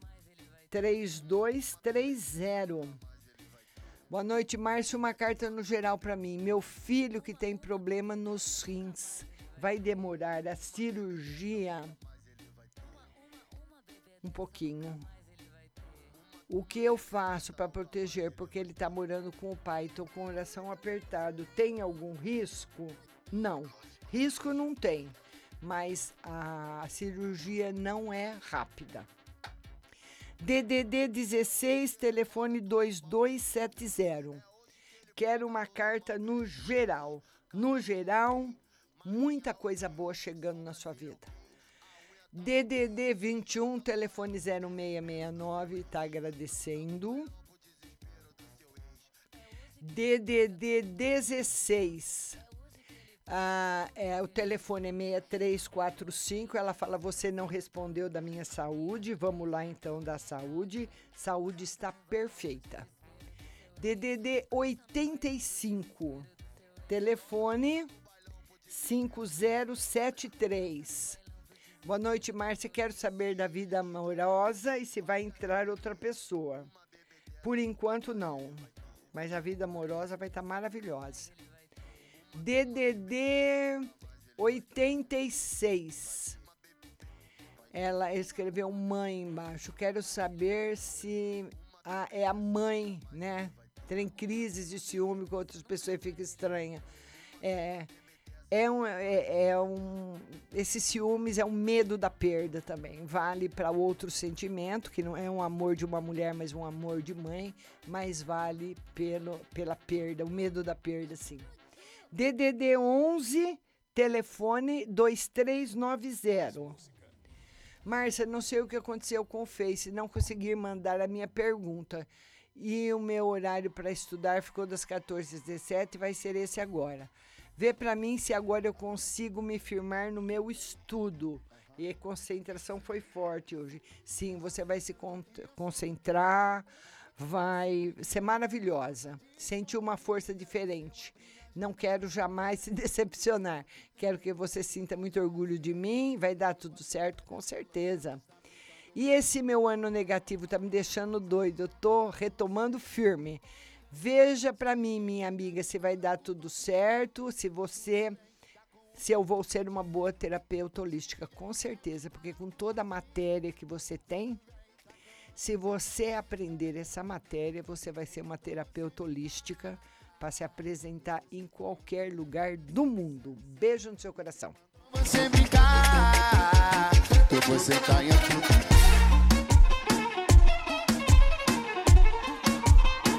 3230. Boa noite, Márcio. Uma carta no geral para mim. Meu filho que tem problema nos rins vai demorar a cirurgia um pouquinho. O que eu faço para proteger? Porque ele está morando com o pai, estou com o coração apertado. Tem algum risco? Não. Risco não tem, mas a cirurgia não é rápida. DDD 16, telefone 2270. Quero uma carta no geral. No geral, muita coisa boa chegando na sua vida. DDD 21, telefone 0669, está agradecendo. DDD 16, ah, é, o telefone é 6345. Ela fala: Você não respondeu da minha saúde. Vamos lá então da saúde. Saúde está perfeita. DDD 85, telefone 5073. Boa noite, Márcia. Quero saber da vida amorosa e se vai entrar outra pessoa. Por enquanto, não. Mas a vida amorosa vai estar tá maravilhosa. DDD 86. Ela escreveu mãe embaixo. Quero saber se a, é a mãe, né? Tem crises de ciúme com outras pessoas e fica estranha. É, é um, é, é, um. Esse ciúmes é um medo da perda também. Vale para outro sentimento, que não é um amor de uma mulher, mas um amor de mãe, mas vale pelo, pela perda, o medo da perda, sim. DDD 11, telefone 2390. Márcia, não sei o que aconteceu com o Face, não consegui mandar a minha pergunta. E o meu horário para estudar ficou das 14 às 17 vai ser esse agora. Vê para mim se agora eu consigo me firmar no meu estudo. E a concentração foi forte hoje. Sim, você vai se concentrar, vai ser maravilhosa. Sentir uma força diferente. Não quero jamais *laughs* se decepcionar. Quero que você sinta muito orgulho de mim. Vai dar tudo certo, com certeza. E esse meu ano negativo tá me deixando doido. Eu tô retomando firme. Veja para mim, minha amiga, se vai dar tudo certo, se você se eu vou ser uma boa terapeuta holística, com certeza, porque com toda a matéria que você tem, se você aprender essa matéria, você vai ser uma terapeuta holística para se apresentar em qualquer lugar do mundo. Beijo no seu coração.